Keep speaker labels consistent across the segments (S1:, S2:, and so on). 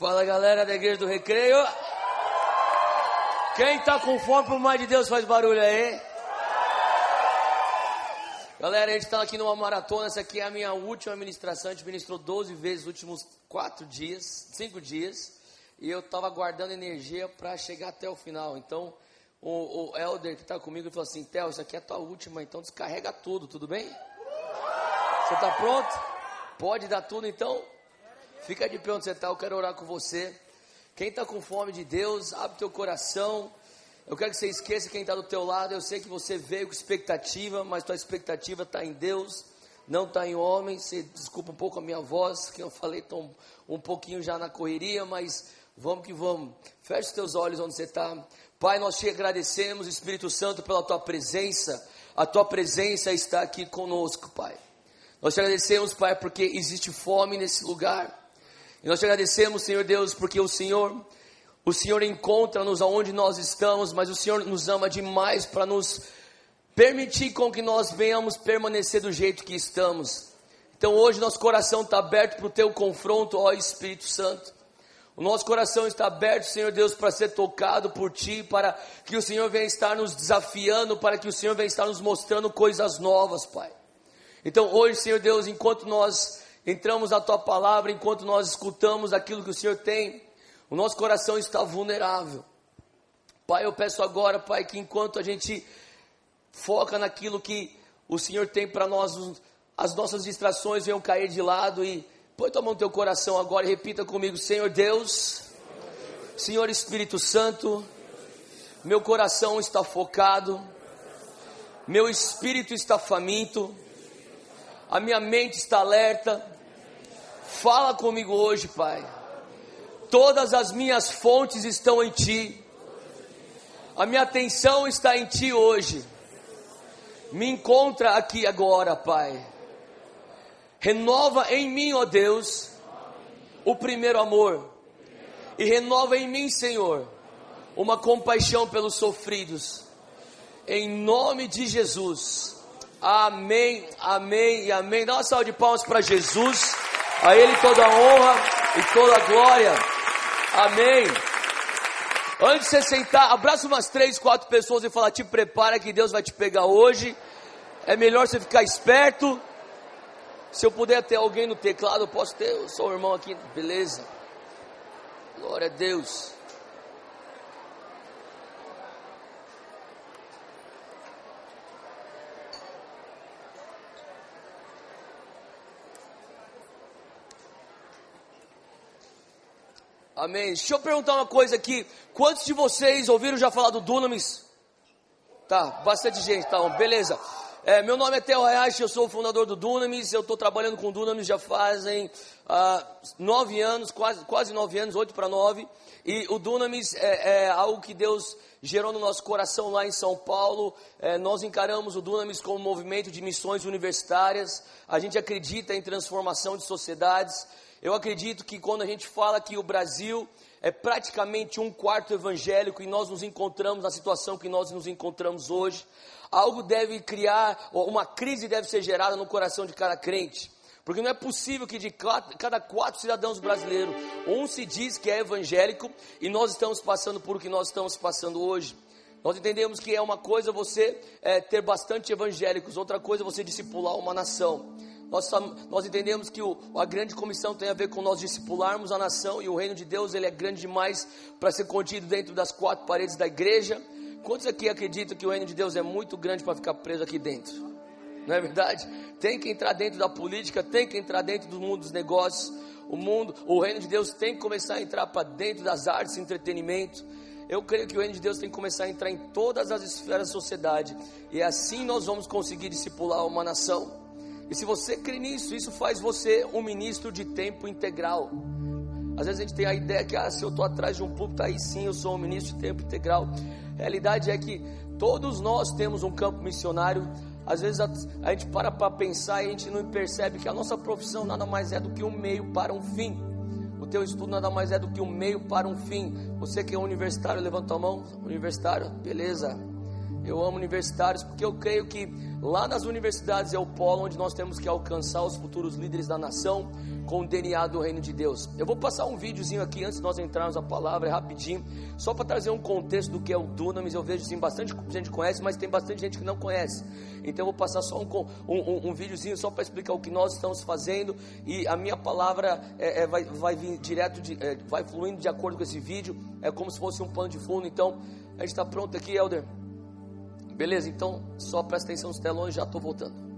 S1: Fala galera da igreja do recreio. Quem tá com fome pro mais de Deus faz barulho aí. Galera, a gente está aqui numa maratona. Essa aqui é a minha última ministração. A gente ministrou 12 vezes nos últimos 4 dias, 5 dias. E eu estava guardando energia para chegar até o final. Então, o, o Elder que está comigo falou assim: Theo, isso aqui é a tua última, então descarrega tudo, tudo bem? Você está pronto? Pode dar tudo então? Fica de pé onde você está, eu quero orar com você. Quem está com fome de Deus, abre teu coração. Eu quero que você esqueça quem está do teu lado. Eu sei que você veio com expectativa, mas tua expectativa está em Deus, não está em homem. Você desculpa um pouco a minha voz, que eu falei tão, um pouquinho já na correria, mas vamos que vamos. Feche os teus olhos onde você está. Pai, nós te agradecemos, Espírito Santo, pela tua presença. A tua presença está aqui conosco, Pai. Nós te agradecemos, Pai, porque existe fome nesse lugar. E nós te agradecemos, Senhor Deus, porque o Senhor, o Senhor encontra-nos aonde nós estamos, mas o Senhor nos ama demais para nos permitir com que nós venhamos permanecer do jeito que estamos. Então hoje nosso coração está aberto para o teu confronto, ó Espírito Santo. O nosso coração está aberto, Senhor Deus, para ser tocado por Ti, para que o Senhor venha estar nos desafiando, para que o Senhor venha estar nos mostrando coisas novas, Pai. Então hoje, Senhor Deus, enquanto nós entramos na tua palavra, enquanto nós escutamos aquilo que o Senhor tem, o nosso coração está vulnerável. Pai, eu peço agora, Pai, que enquanto a gente foca naquilo que o Senhor tem para nós, as nossas distrações venham cair de lado e põe tua mão no teu coração agora e repita comigo: Senhor Deus, Senhor Espírito Santo, meu coração está focado, meu espírito está faminto a minha mente está alerta. Fala comigo hoje, Pai. Todas as minhas fontes estão em Ti. A minha atenção está em Ti hoje. Me encontra aqui agora, Pai. Renova em mim, ó Deus, o primeiro amor. E renova em mim, Senhor, uma compaixão pelos sofridos. Em nome de Jesus. Amém, amém e amém. Dá uma salva de palmas para Jesus. A Ele toda a honra e toda a glória. Amém. Antes de você sentar, abraça umas três, quatro pessoas e fala: Te prepara que Deus vai te pegar hoje. É melhor você ficar esperto. Se eu puder ter alguém no teclado, eu posso ter. Eu sou o irmão aqui, beleza? Glória a Deus. Amém. Deixa eu perguntar uma coisa aqui. Quantos de vocês ouviram já falar do Dunamis? Tá, bastante gente, tá bom, beleza. É, meu nome é Theo Hayashi, eu sou o fundador do Dunamis, eu estou trabalhando com o Dunamis já fazem ah, nove anos, quase, quase nove anos, oito para nove, e o Dunamis é, é, algo que Deus gerou no nosso coração lá em São Paulo, é, nós encaramos o Dunamis como um movimento de missões universitárias, a gente acredita em transformação de sociedades, eu acredito que quando a gente fala que o Brasil é praticamente um quarto evangélico e nós nos encontramos na situação que nós nos encontramos hoje, algo deve criar, uma crise deve ser gerada no coração de cada crente. Porque não é possível que de cada quatro cidadãos brasileiros, um se diz que é evangélico e nós estamos passando por o que nós estamos passando hoje. Nós entendemos que é uma coisa você é, ter bastante evangélicos, outra coisa você discipular uma nação. Nós, nós entendemos que o, a grande comissão tem a ver com nós discipularmos a nação e o reino de Deus ele é grande demais para ser contido dentro das quatro paredes da igreja. Quantos aqui acreditam que o reino de Deus é muito grande para ficar preso aqui dentro? Não é verdade? Tem que entrar dentro da política, tem que entrar dentro do mundo dos negócios. O mundo, o reino de Deus tem que começar a entrar para dentro das artes e entretenimento. Eu creio que o reino de Deus tem que começar a entrar em todas as esferas da sociedade. E assim nós vamos conseguir discipular uma nação. E se você crê nisso, isso faz você um ministro de tempo integral. Às vezes a gente tem a ideia que, ah, se eu estou atrás de um púlpito, aí sim eu sou um ministro de tempo integral. A realidade é que todos nós temos um campo missionário. Às vezes a, a gente para para pensar e a gente não percebe que a nossa profissão nada mais é do que um meio para um fim. O teu estudo nada mais é do que um meio para um fim. Você que é universitário, levanta a mão. Universitário, beleza. Eu amo universitários porque eu creio que lá nas universidades é o polo onde nós temos que alcançar os futuros líderes da nação com o DNA do reino de Deus. Eu vou passar um videozinho aqui antes de nós entrarmos na palavra, é rapidinho, só para trazer um contexto do que é o Dunamis. Eu vejo sim, bastante gente conhece, mas tem bastante gente que não conhece. Então eu vou passar só um, um, um, videozinho só para explicar o que nós estamos fazendo e a minha palavra é, é, vai, vai vir direto, de, é, vai fluindo de acordo com esse vídeo. É como se fosse um pano de fundo. Então a gente está pronto aqui, Elder. Beleza? Então só presta atenção nos telões, já estou voltando.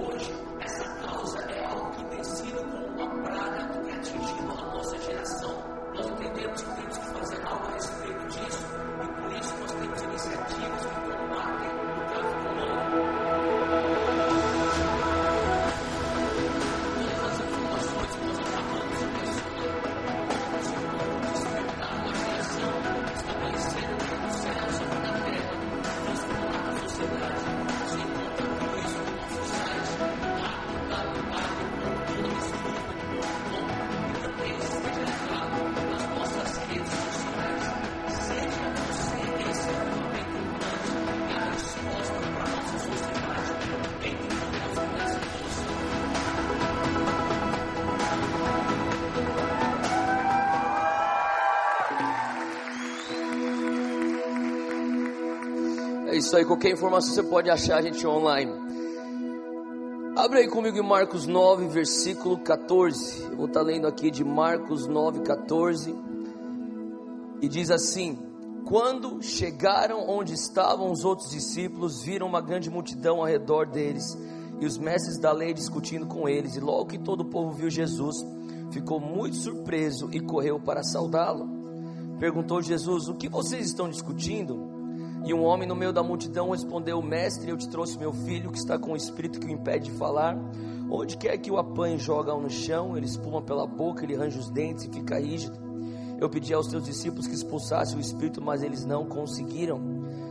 S1: Lord. Isso aí, qualquer informação você pode achar a gente online. Abre aí comigo em Marcos 9, versículo 14. Eu vou estar lendo aqui de Marcos 9, 14. E diz assim: Quando chegaram onde estavam os outros discípulos, viram uma grande multidão ao redor deles e os mestres da lei discutindo com eles. E logo que todo o povo viu Jesus, ficou muito surpreso e correu para saudá-lo. Perguntou Jesus: O que vocês estão discutindo? E um homem no meio da multidão respondeu: Mestre, eu te trouxe meu filho que está com o espírito que o impede de falar. Onde quer que o apanhe, joga-o no chão, ele espuma pela boca, ele range os dentes e fica rígido. Eu pedi aos teus discípulos que expulsassem o espírito, mas eles não conseguiram.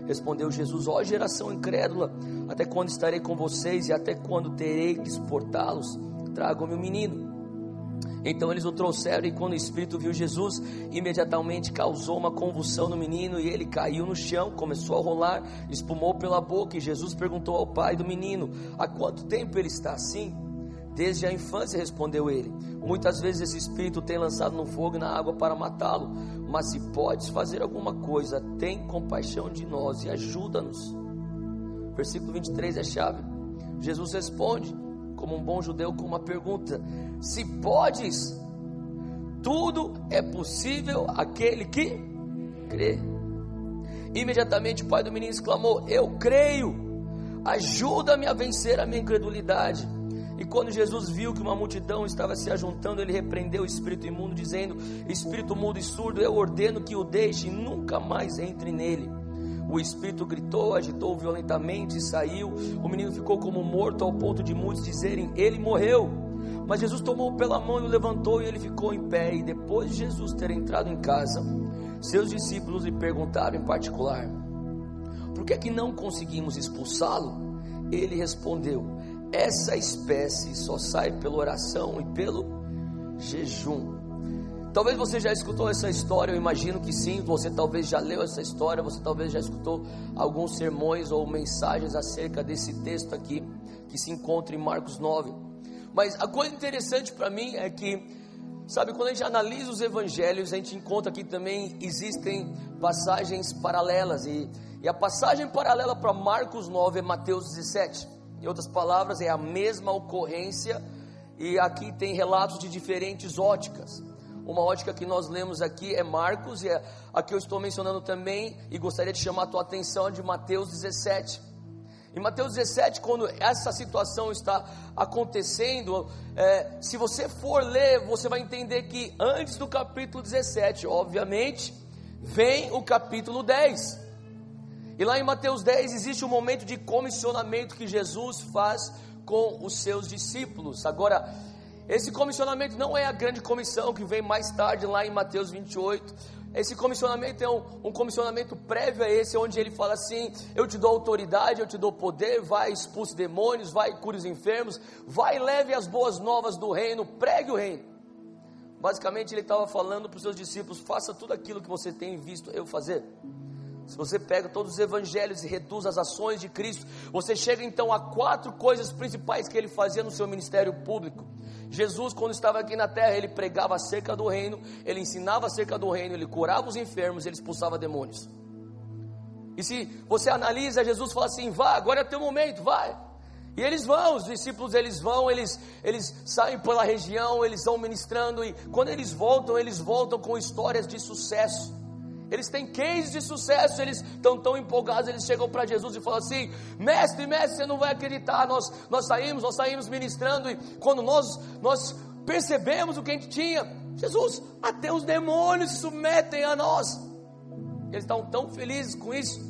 S1: Respondeu Jesus: Ó geração incrédula, até quando estarei com vocês e até quando terei que exportá-los? Tragam-me o menino. Então eles o trouxeram e quando o espírito viu Jesus, imediatamente causou uma convulsão no menino e ele caiu no chão, começou a rolar, espumou pela boca e Jesus perguntou ao pai do menino: "Há quanto tempo ele está assim?" Desde a infância, respondeu ele. Muitas vezes esse espírito tem lançado no fogo e na água para matá-lo. Mas se podes fazer alguma coisa, tem compaixão de nós e ajuda-nos. Versículo 23 é a chave. Jesus responde: como um bom judeu, com uma pergunta: Se podes, tudo é possível aquele que crê. Imediatamente o pai do menino exclamou: Eu creio, ajuda-me a vencer a minha incredulidade. E quando Jesus viu que uma multidão estava se ajuntando, ele repreendeu o espírito imundo, dizendo: Espírito mudo e surdo, eu ordeno que o deixe e nunca mais entre nele. O espírito gritou, agitou violentamente e saiu. O menino ficou como morto, ao ponto de muitos dizerem: Ele morreu. Mas Jesus tomou pela mão e o levantou, e ele ficou em pé. E depois de Jesus ter entrado em casa, seus discípulos lhe perguntaram em particular: Por que, é que não conseguimos expulsá-lo? Ele respondeu: Essa espécie só sai pela oração e pelo jejum. Talvez você já escutou essa história, eu imagino que sim. Você talvez já leu essa história, você talvez já escutou alguns sermões ou mensagens acerca desse texto aqui, que se encontra em Marcos 9. Mas a coisa interessante para mim é que, sabe, quando a gente analisa os evangelhos, a gente encontra que também existem passagens paralelas. E, e a passagem paralela para Marcos 9 é Mateus 17. Em outras palavras, é a mesma ocorrência, e aqui tem relatos de diferentes óticas. Uma ótica que nós lemos aqui é Marcos, e é a que eu estou mencionando também, e gostaria de chamar a tua atenção de Mateus 17. Em Mateus 17, quando essa situação está acontecendo, é, se você for ler, você vai entender que antes do capítulo 17, obviamente, vem o capítulo 10. E lá em Mateus 10 existe um momento de comissionamento que Jesus faz com os seus discípulos. Agora, esse comissionamento não é a grande comissão que vem mais tarde lá em Mateus 28. Esse comissionamento é um, um, comissionamento prévio a esse, onde ele fala assim: Eu te dou autoridade, eu te dou poder, vai expulse demônios, vai cure os enfermos, vai leve as boas novas do reino, pregue o reino. Basicamente, ele estava falando para os seus discípulos: faça tudo aquilo que você tem visto eu fazer. Se você pega todos os evangelhos e reduz as ações de Cristo, você chega então a quatro coisas principais que ele fazia no seu ministério público. Jesus, quando estava aqui na terra, ele pregava acerca do reino, ele ensinava acerca do reino, ele curava os enfermos, ele expulsava demônios. E se você analisa, Jesus fala assim: vá, agora é teu momento, vai. E eles vão, os discípulos eles vão, eles, eles saem pela região, eles vão ministrando, e quando eles voltam, eles voltam com histórias de sucesso. Eles têm cases de sucesso, eles estão tão empolgados, eles chegam para Jesus e falam assim: Mestre, mestre, você não vai acreditar. Nós, nós saímos, nós saímos ministrando, e quando nós, nós percebemos o que a gente tinha, Jesus, até os demônios se submetem a nós. Eles estão tão felizes com isso.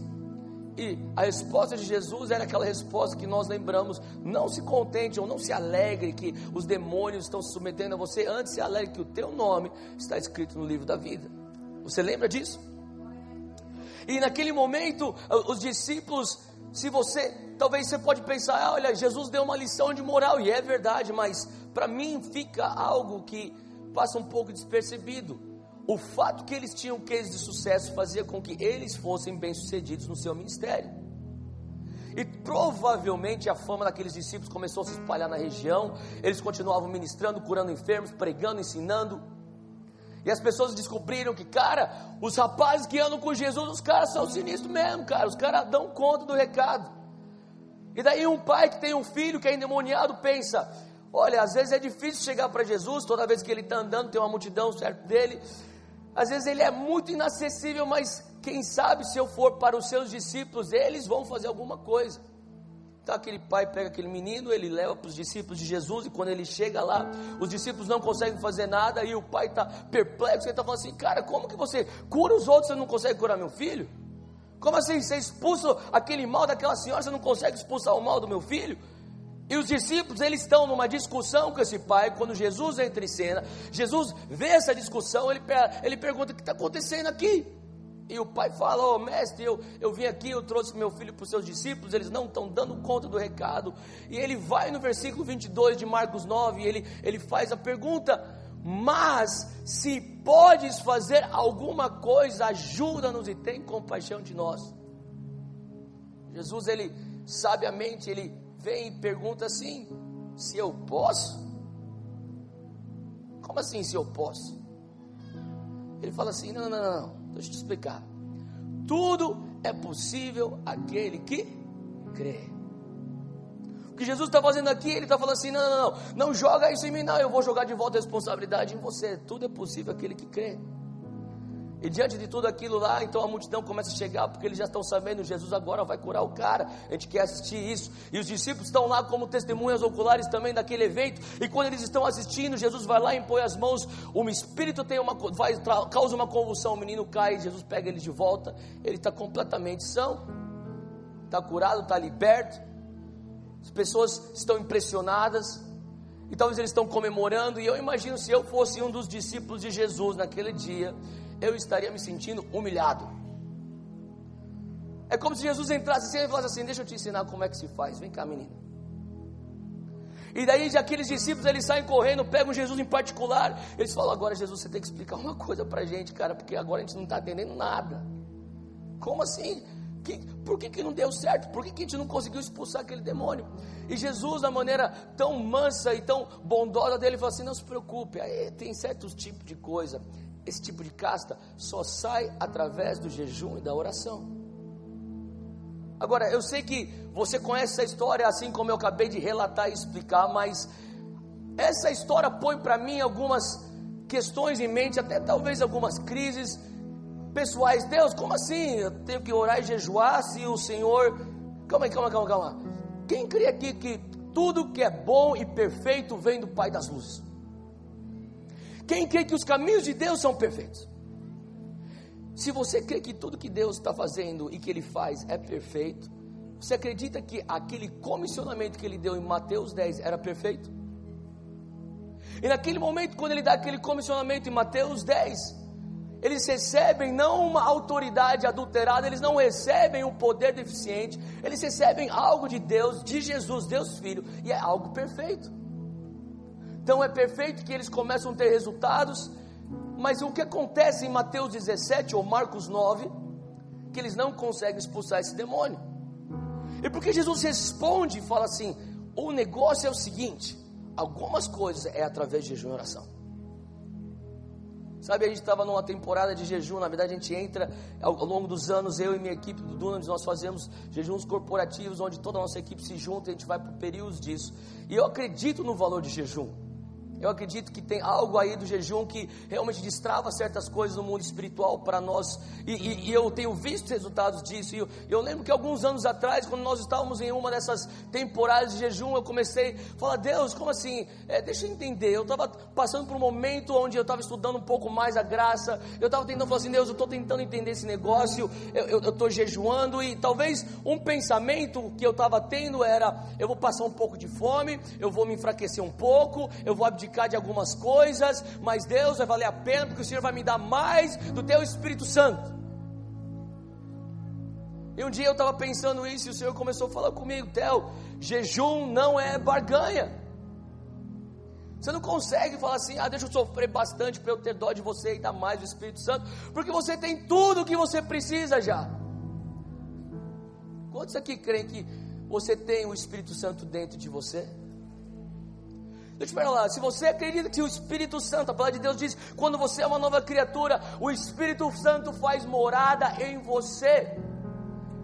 S1: E a resposta de Jesus era aquela resposta que nós lembramos: não se contente ou não se alegre que os demônios estão se submetendo a você, antes se alegre que o teu nome está escrito no livro da vida. Você lembra disso? E naquele momento, os discípulos, se você, talvez você pode pensar, ah, olha, Jesus deu uma lição de moral, e é verdade, mas para mim fica algo que passa um pouco despercebido. O fato que eles tinham case de sucesso fazia com que eles fossem bem-sucedidos no seu ministério. E provavelmente a fama daqueles discípulos começou a se espalhar na região. Eles continuavam ministrando, curando enfermos, pregando, ensinando. E as pessoas descobriram que, cara, os rapazes que andam com Jesus, os caras são sinistros mesmo, cara. Os caras dão conta do recado. E daí um pai que tem um filho que é endemoniado pensa: olha, às vezes é difícil chegar para Jesus, toda vez que ele está andando, tem uma multidão certo dele. Às vezes ele é muito inacessível, mas quem sabe se eu for para os seus discípulos, eles vão fazer alguma coisa. Então aquele pai pega aquele menino, ele leva para os discípulos de Jesus, e quando ele chega lá, os discípulos não conseguem fazer nada, e o pai está perplexo, ele está falando assim, cara, como que você cura os outros, você não consegue curar meu filho? Como assim, você expulsa aquele mal daquela senhora, você não consegue expulsar o mal do meu filho? E os discípulos, eles estão numa discussão com esse pai, quando Jesus entra em cena, Jesus vê essa discussão, ele, ele pergunta, o que está acontecendo aqui? E o pai fala: Ô oh, mestre, eu, eu vim aqui, eu trouxe meu filho para os seus discípulos, eles não estão dando conta do recado. E ele vai no versículo 22 de Marcos 9, e ele, ele faz a pergunta: Mas se podes fazer alguma coisa, ajuda-nos e tem compaixão de nós. Jesus, ele sabiamente, ele vem e pergunta assim: Se eu posso? Como assim, se eu posso? Ele fala assim: não, não, não. Deixa eu te explicar. Tudo é possível aquele que crê. O que Jesus está fazendo aqui, ele está falando assim: não, não, não, não joga isso em mim, não, eu vou jogar de volta a responsabilidade em você. Tudo é possível aquele que crê. E diante de tudo aquilo lá, então a multidão começa a chegar, porque eles já estão sabendo, Jesus agora vai curar o cara. A gente quer assistir isso. E os discípulos estão lá como testemunhas oculares também daquele evento. E quando eles estão assistindo, Jesus vai lá e impõe as mãos. Um espírito tem uma, vai, causa uma convulsão, o menino cai, Jesus pega ele de volta. Ele está completamente são, está curado, está liberto. As pessoas estão impressionadas. E talvez eles estão comemorando. E eu imagino se eu fosse um dos discípulos de Jesus naquele dia eu estaria me sentindo humilhado. É como se Jesus entrasse assim e falasse assim: Deixa eu te ensinar como é que se faz. Vem cá, menino. E daí aqueles discípulos eles saem correndo, pegam Jesus em particular. Eles falam: Agora, Jesus, você tem que explicar uma coisa para a gente, cara, porque agora a gente não está entendendo nada. Como assim? Que, por que, que não deu certo? Por que, que a gente não conseguiu expulsar aquele demônio? E Jesus, da maneira tão mansa e tão bondosa dele, falou assim: Não se preocupe, tem certos tipos de coisa esse tipo de casta só sai através do jejum e da oração. Agora, eu sei que você conhece essa história assim como eu acabei de relatar e explicar, mas essa história põe para mim algumas questões em mente, até talvez algumas crises pessoais. Deus, como assim? Eu tenho que orar e jejuar se o Senhor. Calma aí, calma, calma, calma. Quem crê aqui que tudo que é bom e perfeito vem do Pai das luzes? Quem crê que os caminhos de Deus são perfeitos? Se você crê que tudo que Deus está fazendo e que Ele faz é perfeito, você acredita que aquele comissionamento que Ele deu em Mateus 10 era perfeito? E naquele momento, quando Ele dá aquele comissionamento em Mateus 10, eles recebem não uma autoridade adulterada, eles não recebem um poder deficiente, eles recebem algo de Deus, de Jesus, Deus Filho, e é algo perfeito tão é perfeito que eles começam a ter resultados, mas o que acontece em Mateus 17 ou Marcos 9, que eles não conseguem expulsar esse demônio. E porque Jesus responde e fala assim: o negócio é o seguinte, algumas coisas é através de jejum e oração. Sabe, a gente estava numa temporada de jejum, na verdade a gente entra ao, longo dos anos, eu e minha equipe do Dunamis, nós fazemos jejuns corporativos, onde toda a nossa equipe se junta e a gente vai por períodos disso. E eu acredito no valor de jejum. Eu acredito que tem algo aí do jejum que realmente destrava certas coisas no mundo espiritual para nós. E, e, e, eu tenho visto resultados disso. Eu, eu, lembro que alguns anos atrás, quando nós estávamos em uma dessas temporadas de jejum, eu comecei a falar: Deus, como assim? É, deixa eu entender. Eu estava passando por um momento onde eu estava estudando um pouco mais a graça. Eu estava tentando falar assim: Deus, eu estou tentando entender esse negócio. Eu estou jejuando. E talvez um pensamento que eu estava tendo era: eu vou passar um pouco de fome, eu vou me enfraquecer um pouco, eu vou abdicar abdicar de algumas coisas, mas Deus vai valer a pena porque o Senhor vai me dar mais do teu Espírito Santo. E um dia eu estava pensando isso e o Senhor começou a falar comigo, Theo, jejum não é barganha. Você não consegue falar assim, ah, deixa eu sofrer bastante para eu ter dó de você e dar mais do Espírito Santo, porque você tem tudo o que você precisa já. Quantos aqui creem que você tem o Espírito Santo dentro de você? Deixa eu falar, se você acredita que o Espírito Santo, a palavra de Deus diz, quando você é uma nova criatura, o Espírito Santo faz morada em você.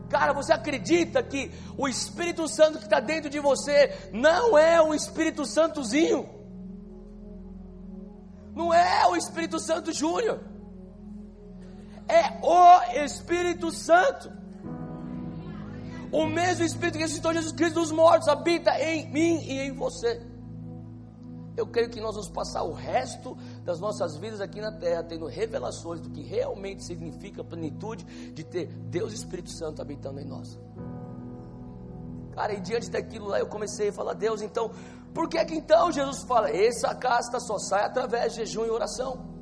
S1: Cara, você acredita que o Espírito Santo que está dentro de você não é o Espírito Santozinho? Não é o Espírito Santo Júnior, é o Espírito Santo. O mesmo Espírito que ressuscitou Jesus Cristo dos mortos habita em mim e em você. Eu creio que nós vamos passar o resto das nossas vidas aqui na terra tendo revelações do que realmente significa a plenitude de ter Deus e Espírito Santo habitando em nós. Cara, e diante daquilo lá eu comecei a falar, Deus, então, por que que então Jesus fala, essa casta só sai através de jejum e oração?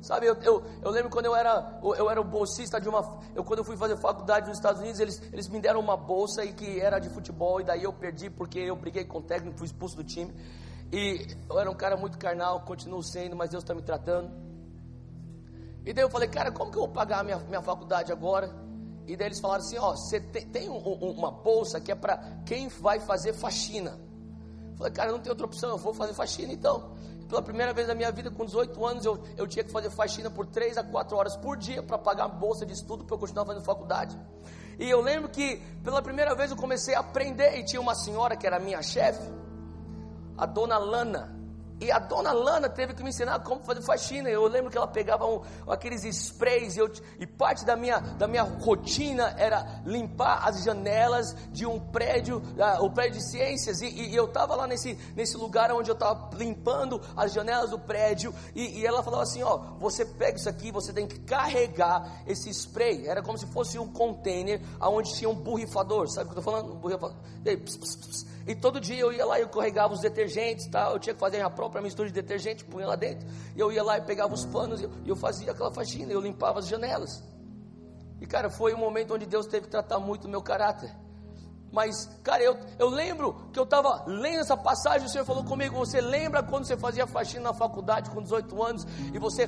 S1: Sabe, eu, eu, eu, lembro quando eu era, eu era bolsista de uma. Eu, quando eu fui fazer faculdade nos Estados Unidos, eles, eles me deram uma bolsa e que era de futebol, e daí eu perdi porque eu briguei com o técnico, fui expulso do time. E eu era um cara muito carnal, continuo sendo, mas Deus está me tratando. E daí eu falei, cara, como que eu vou pagar a minha, minha faculdade agora? E daí eles falaram assim: ó, você tem, tem um, um, uma bolsa que é para quem vai fazer faxina. Eu falei, cara, não tem outra opção, eu vou fazer faxina então. Pela primeira vez na minha vida, com 18 anos, eu, eu tinha que fazer faxina por 3 a 4 horas por dia para pagar a bolsa de estudo para eu continuar fazendo faculdade. E eu lembro que pela primeira vez eu comecei a aprender e tinha uma senhora que era minha chefe, a dona Lana. E a dona Lana teve que me ensinar como fazer faxina. Eu lembro que ela pegava um, aqueles sprays e, eu, e, parte da minha, da minha rotina era limpar as janelas de um prédio, uh, o prédio de ciências. E, e, e eu estava lá nesse, nesse lugar onde eu estava limpando as janelas do prédio. E, ela falava assim: Ó, você pega isso aqui, você tem que carregar esse spray. Era como se fosse um container onde tinha um borrifador. Sabe o que eu estou falando? Um borrifador. E, aí, pss, pss, pss, e todo dia eu ia lá e eu carregava os detergentes, tá? eu tinha que fazer a própria mistura de detergente, punha lá dentro. E eu ia lá e pegava os panos e eu, eu fazia aquela faxina, eu limpava as janelas. E cara, foi um momento onde Deus teve que tratar muito o meu caráter. Mas, cara, eu, eu lembro que eu estava lendo essa passagem, o Senhor falou comigo, você lembra quando você fazia faxina na faculdade com 18 anos e você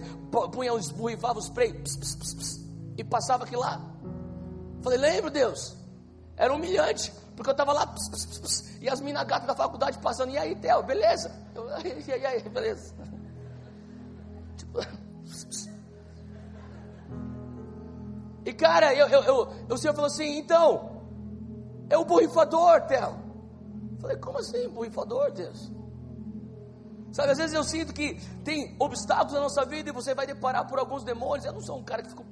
S1: punha, borrifava os spray pss, pss, pss, e passava aquilo lá? Falei, lembro Deus, era humilhante. Porque eu estava lá, pss, pss, pss, e as minas gatas da faculdade passando, e aí, Theo, beleza? Eu, e aí, beleza? Tipo, e cara, eu, eu, eu, o senhor falou assim, então, é o borrifador, Theo. Falei, como assim, borrifador, Deus? Sabe, às vezes eu sinto que tem obstáculos na nossa vida e você vai deparar por alguns demônios. Eu não sou um cara que fica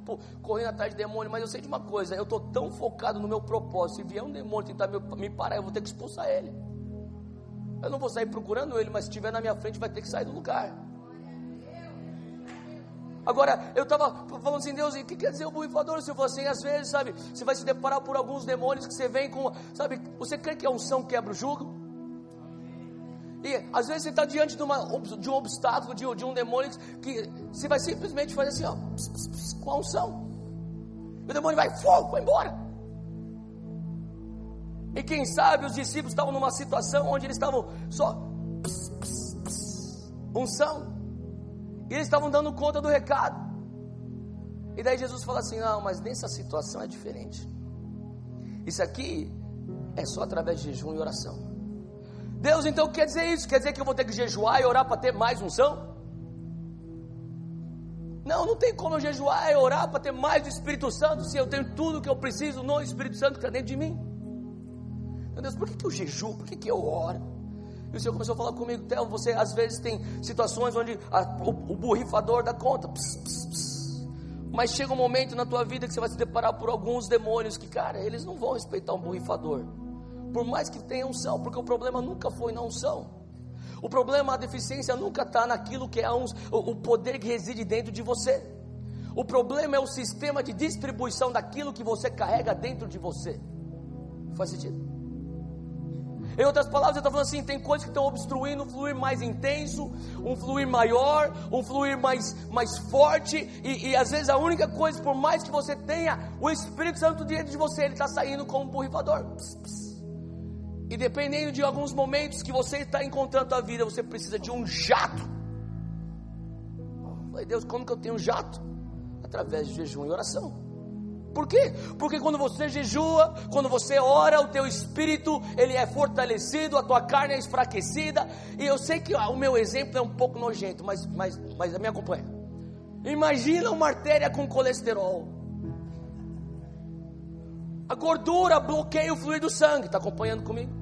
S1: correndo atrás de demônio, mas eu sei de uma coisa: eu estou tão focado no meu propósito. Se vier um demônio tentar me parar, eu vou ter que expulsar ele. Eu não vou sair procurando ele, mas se estiver na minha frente, vai ter que sair do lugar. Agora, eu estava falando assim, Deus, o que quer dizer o Senhor falou assim, às vezes, sabe, você vai se deparar por alguns demônios que você vem com, sabe, você crê que a unção quebra o jugo? E às vezes você está diante de, uma, de, um obstáculo, de, de, um demônio que você vai simplesmente fazer assim, ó, pss, pss, pss, com a unção. E o demônio vai, fogo, vai embora. E quem sabe os discípulos estavam numa situação onde eles estavam só unção. E eles estavam dando conta do recado. E daí Jesus fala assim: não, mas nessa situação é diferente. Isso aqui é só através de jejum e oração. Deus então quer dizer isso? Quer dizer que eu vou ter que jejuar e orar para ter mais unção? Não, não tem como eu jejuar e orar para ter mais do Espírito Santo se eu tenho tudo que eu preciso no Espírito Santo que está dentro de mim. Meu Deus, por que, que eu jejuo? Por que, que eu oro? E o Senhor começou a falar comigo, Theo, você às vezes tem situações onde a, o, o, borrifador dá conta. Pss, pss, pss. Mas chega um momento na tua vida que você vai se deparar por alguns demônios que, cara, eles não vão respeitar um borrifador por mais que tenha unção, porque o problema nunca foi na unção. O problema, a deficiência nunca está naquilo que é o, o poder que reside dentro de você. O problema é o sistema de distribuição daquilo que você carrega dentro de você. Faz sentido? Em outras palavras, eu estou falando assim: tem coisas que estão obstruindo um fluir mais intenso, um fluir maior, um fluir mais, mais forte, e, e às vezes a única coisa, por mais que você tenha o Espírito Santo dentro de você, ele está saindo como um borrifador. Pss, pss. E dependendo de alguns momentos que você está encontrando a vida, você precisa de um jato. Falei, Deus, como que eu tenho um jato? Através de jejum e oração. Por quê? Porque quando você jejua, quando você ora, o teu espírito ele é fortalecido, a tua carne é enfraquecida. E eu sei que o meu exemplo é um pouco nojento, mas, mas, mas me acompanha. Imagina uma artéria com colesterol. A gordura bloqueia o fluir do sangue. Está acompanhando comigo?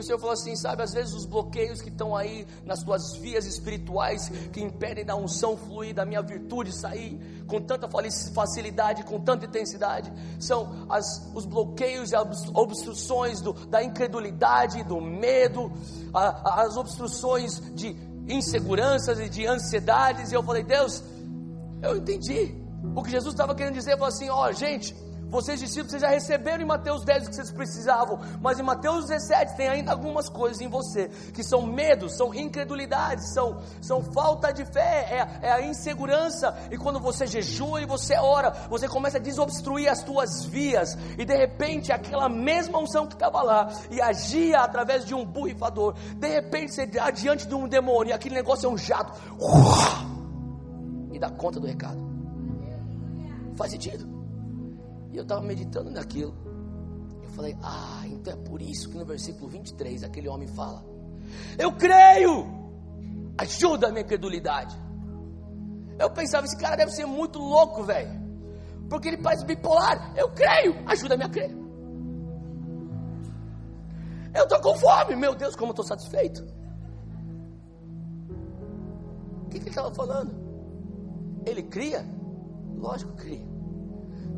S1: O Senhor falou assim: sabe, às vezes os bloqueios que estão aí nas tuas vias espirituais, que impedem da unção fluir, da minha virtude sair com tanta facilidade, com tanta intensidade, são as, os bloqueios e as obstruções do, da incredulidade, do medo, a, as obstruções de inseguranças e de ansiedades. E eu falei: Deus, eu entendi. O que Jesus estava querendo dizer, falou assim: ó, oh, gente vocês discípulos, vocês já receberam em Mateus 10 o que vocês precisavam, mas em Mateus 17 tem ainda algumas coisas em você, que são medos, são incredulidades, são, são falta de fé, é, é a insegurança, e quando você jejua e você ora, você começa a desobstruir as tuas vias, e de repente aquela mesma unção que estava lá, e agia através de um borrifador, de repente você está diante de um demônio, e aquele negócio é um jato, e dá conta do recado. Faz sentido? E eu estava meditando naquilo. Eu falei, ah, então é por isso que no versículo 23 aquele homem fala: Eu creio, ajuda a minha credulidade. Eu pensava, esse cara deve ser muito louco, velho. Porque ele faz bipolar. Eu creio, ajuda a minha crer. Eu estou com fome, meu Deus, como eu estou satisfeito. O que, que ele estava falando? Ele cria? Lógico que cria.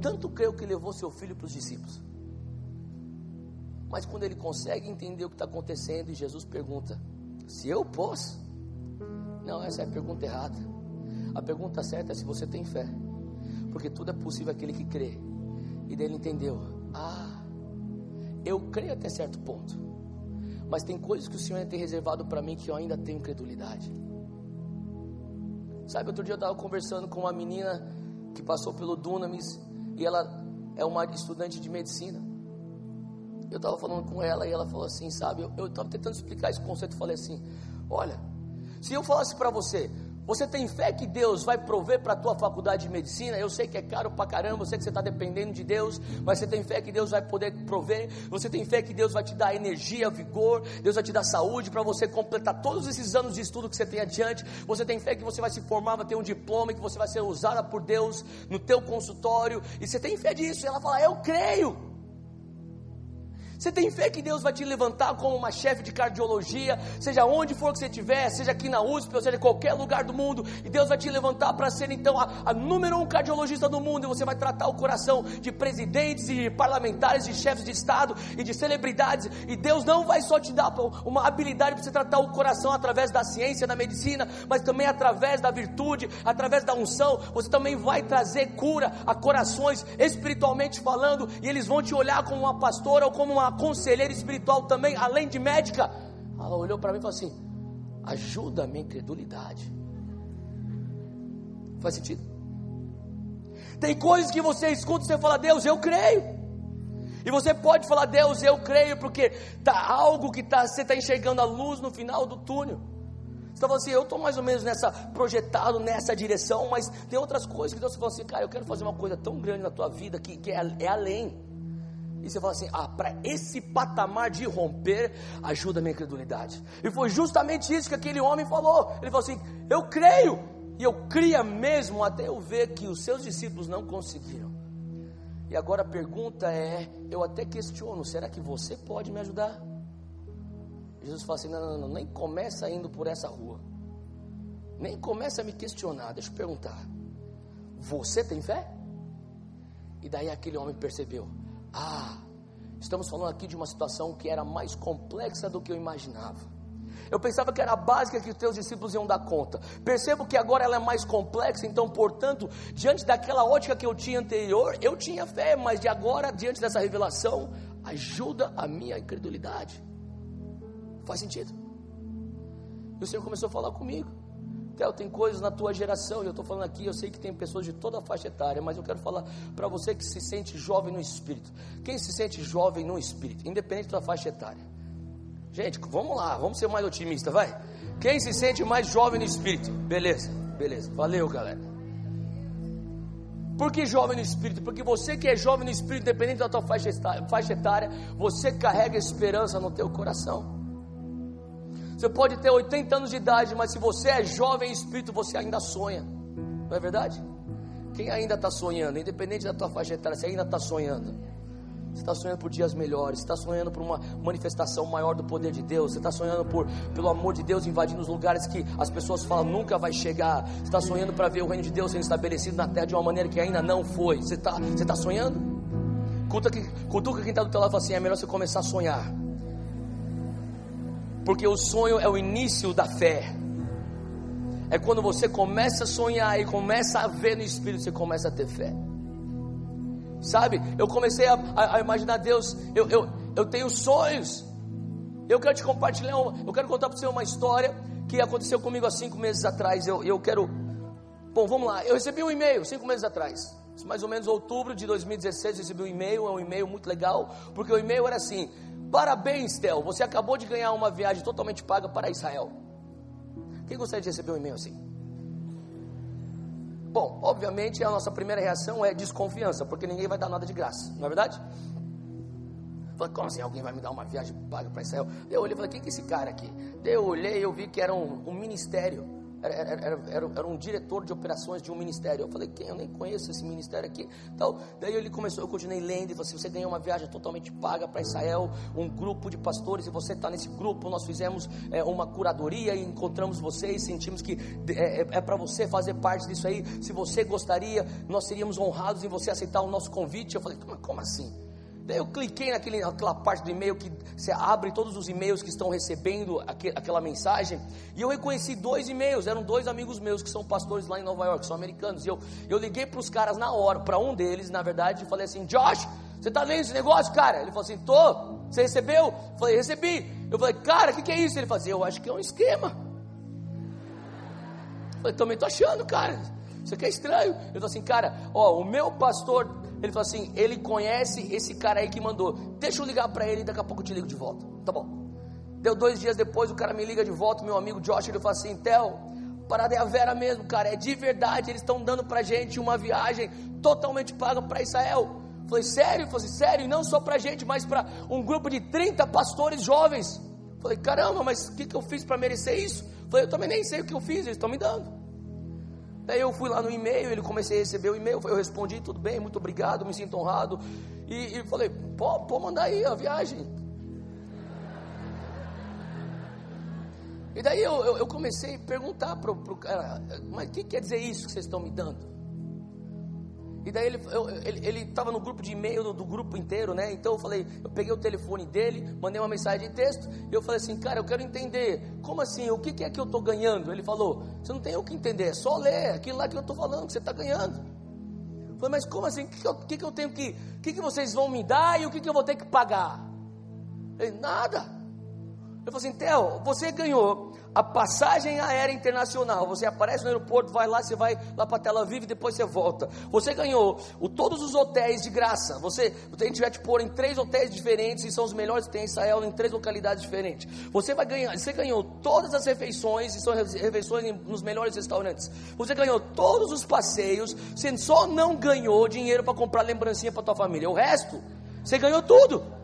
S1: Tanto creu que levou seu filho para os discípulos. Mas quando ele consegue entender o que está acontecendo, e Jesus pergunta: Se eu posso? Não, essa é a pergunta errada. A pergunta certa é se você tem fé. Porque tudo é possível aquele que crê. E daí ele entendeu: Ah, eu creio até certo ponto. Mas tem coisas que o Senhor tem reservado para mim que eu ainda tenho credulidade. Sabe, outro dia eu estava conversando com uma menina que passou pelo Dunamis e ela é uma estudante de medicina. Eu estava falando com ela e ela falou assim, sabe? Eu estava tentando explicar esse conceito. Falei assim: olha, se eu falasse para você, você tem fé que Deus vai prover para a tua faculdade de medicina? Eu sei que é caro para caramba, eu sei que você está dependendo de Deus, mas você tem fé que Deus vai poder prover? Você tem fé que Deus vai te dar energia, vigor, Deus vai te dar saúde para você completar todos esses anos de estudo que você tem adiante? Você tem fé que você vai se formar, vai ter um diploma, que você vai ser usada por Deus no teu consultório? E você tem fé disso? E ela fala: Eu creio. Você tem fé que Deus vai te levantar como uma chefe de cardiologia, seja onde for que você estiver, seja aqui na USP, ou seja em qualquer lugar do mundo, e Deus vai te levantar para ser então a, a, número um cardiologista do mundo, e você vai tratar o coração de presidentes e parlamentares, de chefes de Estado e de celebridades, e Deus não vai só te dar uma habilidade para você tratar o coração através da ciência, da medicina, mas também através da virtude, através da unção, você também vai trazer cura a corações espiritualmente falando, e eles vão te olhar como uma pastora ou como uma conselheira espiritual também, além de médica. Ela olhou para mim e falou assim: ajuda a minha incredulidade. Faz sentido? Tem coisas que você escuta e você fala, Deus, eu creio. E você pode falar, Deus, eu creio, porque tá algo que tá, você está enxergando a luz no final do túnel. Você está falando assim, eu estou mais ou menos nessa, projetado nessa direção, mas tem outras coisas que Deus falando assim, cara, eu quero fazer uma coisa tão grande na tua vida que, que é, é além. E você fala assim: ah, para esse patamar de romper, ajuda a minha credulidade. E foi justamente isso que aquele homem falou. Ele falou assim: eu creio, e eu cria mesmo até eu ver que os seus discípulos não conseguiram. E agora a pergunta é: eu até questiono, será que você pode me ajudar? Jesus fala assim: não, não, não, nem começa indo por essa rua, nem começa a me questionar. Deixa eu perguntar: você tem fé? E daí aquele homem percebeu: ah, estamos falando aqui de uma situação que era mais complexa do que eu imaginava. Eu pensava que era básica que os teus discípulos iam dar conta. Percebo que agora ela é mais complexa, então, portanto, diante daquela ótica que eu tinha anterior, eu tinha fé, mas de agora, diante dessa revelação, ajuda a minha incredulidade. Faz sentido? E o Senhor começou a falar comigo. Theo, tem coisas na tua geração, e eu estou falando aqui, eu sei que tem pessoas de toda a faixa etária, mas eu quero falar para você que se sente jovem no espírito. Quem se sente jovem no espírito, independente da faixa etária? Gente, vamos lá, vamos ser mais otimistas, vai. Quem se sente mais jovem no espírito? Beleza, beleza. Valeu, galera. Por que jovem no espírito? Porque você que é jovem no espírito, independente da tua faixa etária, você carrega esperança no teu coração. Você pode ter 80 anos de idade, mas se você é jovem em espírito, você ainda sonha. Não é verdade? Quem ainda está sonhando, independente da tua faixa etária, você ainda está sonhando. Você está sonhando por dias melhores, você está sonhando por uma manifestação maior do poder de Deus, você está sonhando por, pelo amor de Deus invadindo os lugares que as pessoas falam nunca vai chegar, você está sonhando para ver o reino de Deus sendo estabelecido na terra de uma maneira que ainda não foi. Você está você tá sonhando? Cutuca, cutuca quem está do teu lado e fala assim: é melhor você começar a sonhar, porque o sonho é o início da fé. É quando você começa a sonhar e começa a ver no Espírito, você começa a ter fé. Sabe? Eu comecei a, a, a imaginar Deus. Eu, eu, eu tenho sonhos. Eu quero te compartilhar. Uma, eu quero contar para você uma história que aconteceu comigo há cinco meses atrás. Eu, eu quero. Bom, vamos lá. Eu recebi um e-mail cinco meses atrás. Mais ou menos outubro de 2016. Eu recebi um e-mail. É um e-mail muito legal. Porque o e-mail era assim: Parabéns, Tel. Você acabou de ganhar uma viagem totalmente paga para Israel. Quem gostaria de receber um e-mail assim? Bom, obviamente a nossa primeira reação é desconfiança, porque ninguém vai dar nada de graça, não é verdade? Falei, como assim alguém vai me dar uma viagem paga para Israel? Eu olhei e falei, quem que é esse cara aqui? Eu olhei e eu vi que era um, um ministério era, era, era, era, um diretor de operações de um ministério. Eu falei, quem? Eu nem conheço esse ministério aqui. Então, daí ele começou, eu continuei lendo e falei assim, você ganhou uma viagem totalmente paga para Israel, um grupo de pastores, e você está nesse grupo. Nós fizemos é, uma curadoria e encontramos você e sentimos que é, é, é para você fazer parte disso aí. Se você gostaria, nós seríamos honrados em você aceitar o nosso convite. Eu falei, como assim? Daí eu cliquei naquele, naquela parte do e-mail que você abre todos os e-mails que estão recebendo aquele, aquela mensagem. E eu reconheci dois e-mails, eram dois amigos meus que são pastores lá em Nova York, são americanos. E eu, eu liguei para os caras na hora, para um deles, na verdade, e falei assim: Josh, você está lendo esse negócio, cara? Ele falou assim: tô. Você recebeu? Eu falei: recebi. Eu falei: cara, o que, que, é isso? Ele falou assim: eu acho que é um esquema. Eu falei: também tô achando, cara. Isso aqui é estranho. Eu falei assim: cara, ó, o meu pastor ele falou assim: ele conhece esse cara aí que mandou. Deixa eu ligar para ele e daqui a pouco eu te ligo de volta. Tá bom. Deu dois dias depois, o cara me liga de volta, meu amigo Josh, ele falou assim: Theo, parada é a vera mesmo, cara. É de verdade, eles estão dando pra gente uma viagem totalmente paga para Israel. Falei, sério? Falei, assim, sério, e não só pra gente, mas para um grupo de 30 pastores jovens. Falei, caramba, mas o que, que eu fiz para merecer isso? Falei, eu também nem sei o que eu fiz, eles estão me dando. Daí eu fui lá no e-mail, ele comecei a receber o e-mail, eu respondi, tudo bem, muito obrigado, me sinto honrado. E, e falei, pô, pô, mandar aí a viagem. E daí eu, eu, eu comecei a perguntar para o cara, mas o que quer dizer isso que vocês estão me dando? E daí ele estava no grupo de e-mail do, do, grupo inteiro, né? Então eu falei, eu peguei o telefone dele, mandei uma mensagem de texto, e eu falei assim, cara, eu quero entender, como assim, o que, que é que eu estou ganhando? Ele falou, você não tem o que entender, é só ler aquilo lá que eu estou falando, que você está ganhando. Eu falei, mas como assim? O que, que, que, eu tenho que. O que, que vocês vão me dar e o que, que eu vou ter que pagar? Ele, nada. Eu falei assim, Theo, você ganhou a passagem aérea internacional. Você aparece no aeroporto, vai lá, você vai lá para Tel Aviv e depois você volta. Você ganhou o, todos os hotéis de graça. Você, a gente vai te pôr em três hotéis diferentes e são os melhores que tem em Israel, em três localidades diferentes. Você vai ganhar, você ganhou todas as refeições e são refeições nos melhores restaurantes. Você ganhou todos os passeios. Você só não ganhou dinheiro para comprar lembrancinha para tua família. O resto, você ganhou tudo.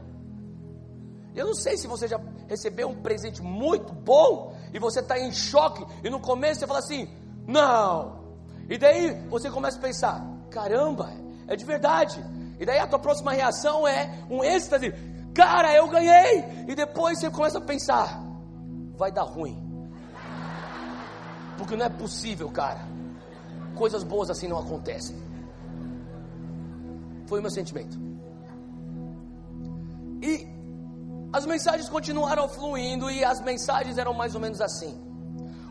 S1: Eu não sei se você já recebeu um presente muito bom e você está em choque e no começo você fala assim, não. E daí você começa a pensar, caramba, é de verdade. E daí a tua próxima reação é um êxtase, cara, eu ganhei. E depois você começa a pensar, vai dar ruim. Porque não é possível, cara. Coisas boas assim não acontecem. Foi o meu sentimento. E as mensagens continuaram fluindo e as mensagens eram mais ou menos assim.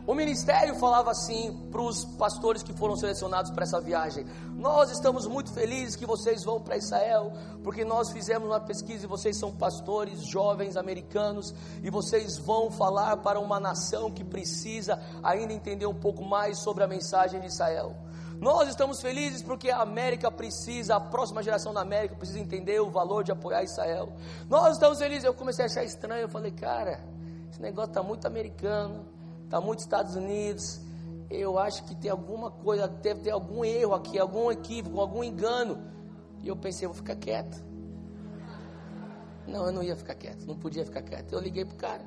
S1: O ministério falava assim para os pastores que foram selecionados para essa viagem: Nós estamos muito felizes que vocês vão para Israel, porque nós fizemos uma pesquisa e vocês são pastores jovens americanos e vocês vão falar para uma nação que precisa ainda entender um pouco mais sobre a mensagem de Israel. Nós estamos felizes porque a América precisa, a próxima geração da América precisa entender o valor de apoiar Israel. Nós estamos felizes. Eu comecei a achar estranho. Eu falei, cara, esse negócio está muito americano, está muito Estados Unidos. eu acho que tem alguma coisa, deve ter algum erro aqui, algum equívoco, algum engano. E eu pensei, vou ficar quieto. Não, eu não ia ficar quieto, não podia ficar quieto. Eu liguei pro cara.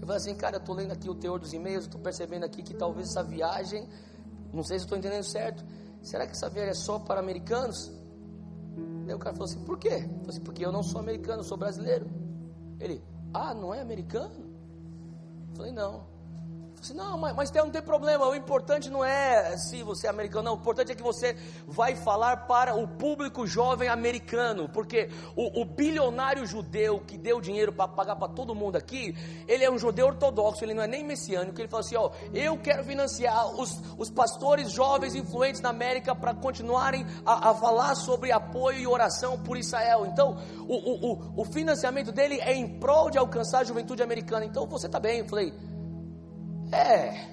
S1: Eu falei assim, cara, eu estou lendo aqui o teor dos e-mails, estou percebendo aqui que talvez essa viagem, não sei se estou entendendo certo, será que essa viagem é só para americanos? Daí o cara falou assim, por quê? Eu falei assim, porque eu não sou americano, eu sou brasileiro. Ele, ah, não é americano? Eu falei, não. Assim, não, mas, mas não tem problema. O importante não é se você é americano, não. O importante é que você vai falar para o público jovem americano. Porque o, o bilionário judeu que deu dinheiro para pagar para todo mundo aqui, ele é um judeu ortodoxo, ele não é nem messiânico. Ele fala assim: ó, eu quero financiar os, os pastores jovens influentes na América para continuarem a, a, falar sobre apoio e oração por Israel. Então, o, o, o, financiamento dele é em prol de alcançar a juventude americana. Então, você está bem. Eu falei. É.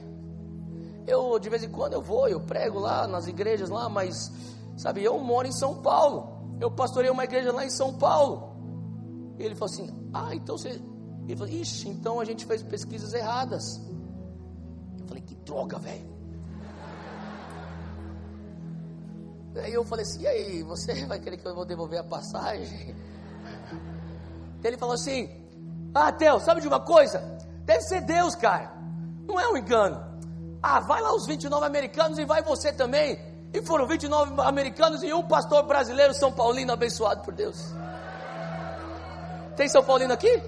S1: Eu de vez em quando eu vou, eu prego lá nas igrejas lá, mas sabe, eu moro em São Paulo. Eu pastorei uma igreja lá em São Paulo. E ele falou assim: "Ah, então você Ele falou: "Ixi, então a gente fez pesquisas erradas". Eu falei: "Que droga, velho". Aí eu falei assim: "E aí, você vai querer que eu vou devolver a passagem?" Ele falou assim: "Ah, Theo, sabe de uma coisa? Deve ser Deus, cara. Não é um engano. Ah, vai lá os 29 americanos e vai você também. E foram 29 americanos e um pastor brasileiro, São Paulino, abençoado por Deus. Tem São Paulino aqui?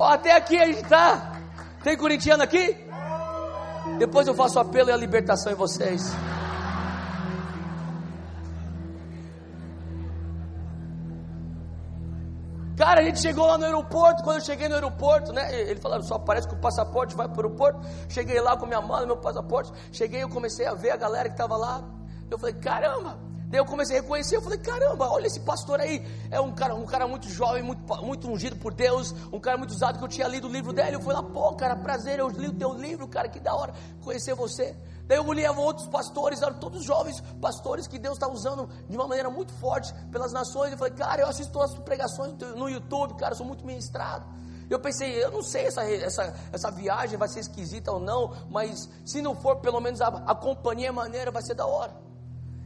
S1: Até aqui a gente está. Tem corintiano aqui? Depois eu faço apelo e a libertação em vocês. Cara, a gente chegou lá no aeroporto. Quando eu cheguei no aeroporto, né? Ele falou: só parece que o passaporte vai para o aeroporto. Cheguei lá com minha mala, meu passaporte. Cheguei, eu comecei a ver a galera que estava lá. Eu falei: caramba. Daí eu comecei a reconhecer, eu falei, caramba, olha esse pastor aí, é um cara, um cara muito jovem, muito, muito ungido por Deus, um cara muito usado que eu tinha lido o livro dele, eu lá, pô, cara, prazer, eu li o teu livro, cara, que da hora conhecer você. Daí eu olhei outros pastores, eram todos jovens pastores que Deus está usando de uma maneira muito forte pelas nações. Eu falei, cara, eu assisto as pregações no YouTube, cara, sou muito ministrado. Eu pensei, eu não sei essa, essa, essa viagem vai ser esquisita ou não, mas se não for, pelo menos a, a companhia é maneira, vai ser da hora.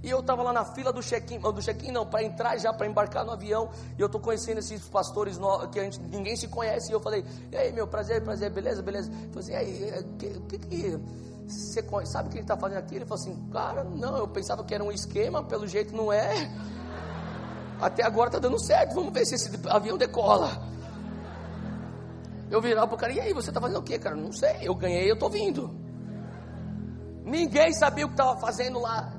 S1: E eu estava lá na fila do check-in, do check-in não, para entrar já, para embarcar no avião. E eu estou conhecendo esses pastores novos, que a gente, ninguém se conhece. E eu falei, e aí, meu, prazer, prazer, beleza, beleza. Eu falei assim, e aí, o que, que, que você sabe o que ele está fazendo aqui? Ele falou assim, cara, não, eu pensava que era um esquema, pelo jeito não é. Até agora está dando certo, vamos ver se esse avião decola. Eu virar para o cara, e aí, você está fazendo o quê, cara? Não sei, eu ganhei, eu estou vindo. Ninguém sabia o que estava fazendo lá.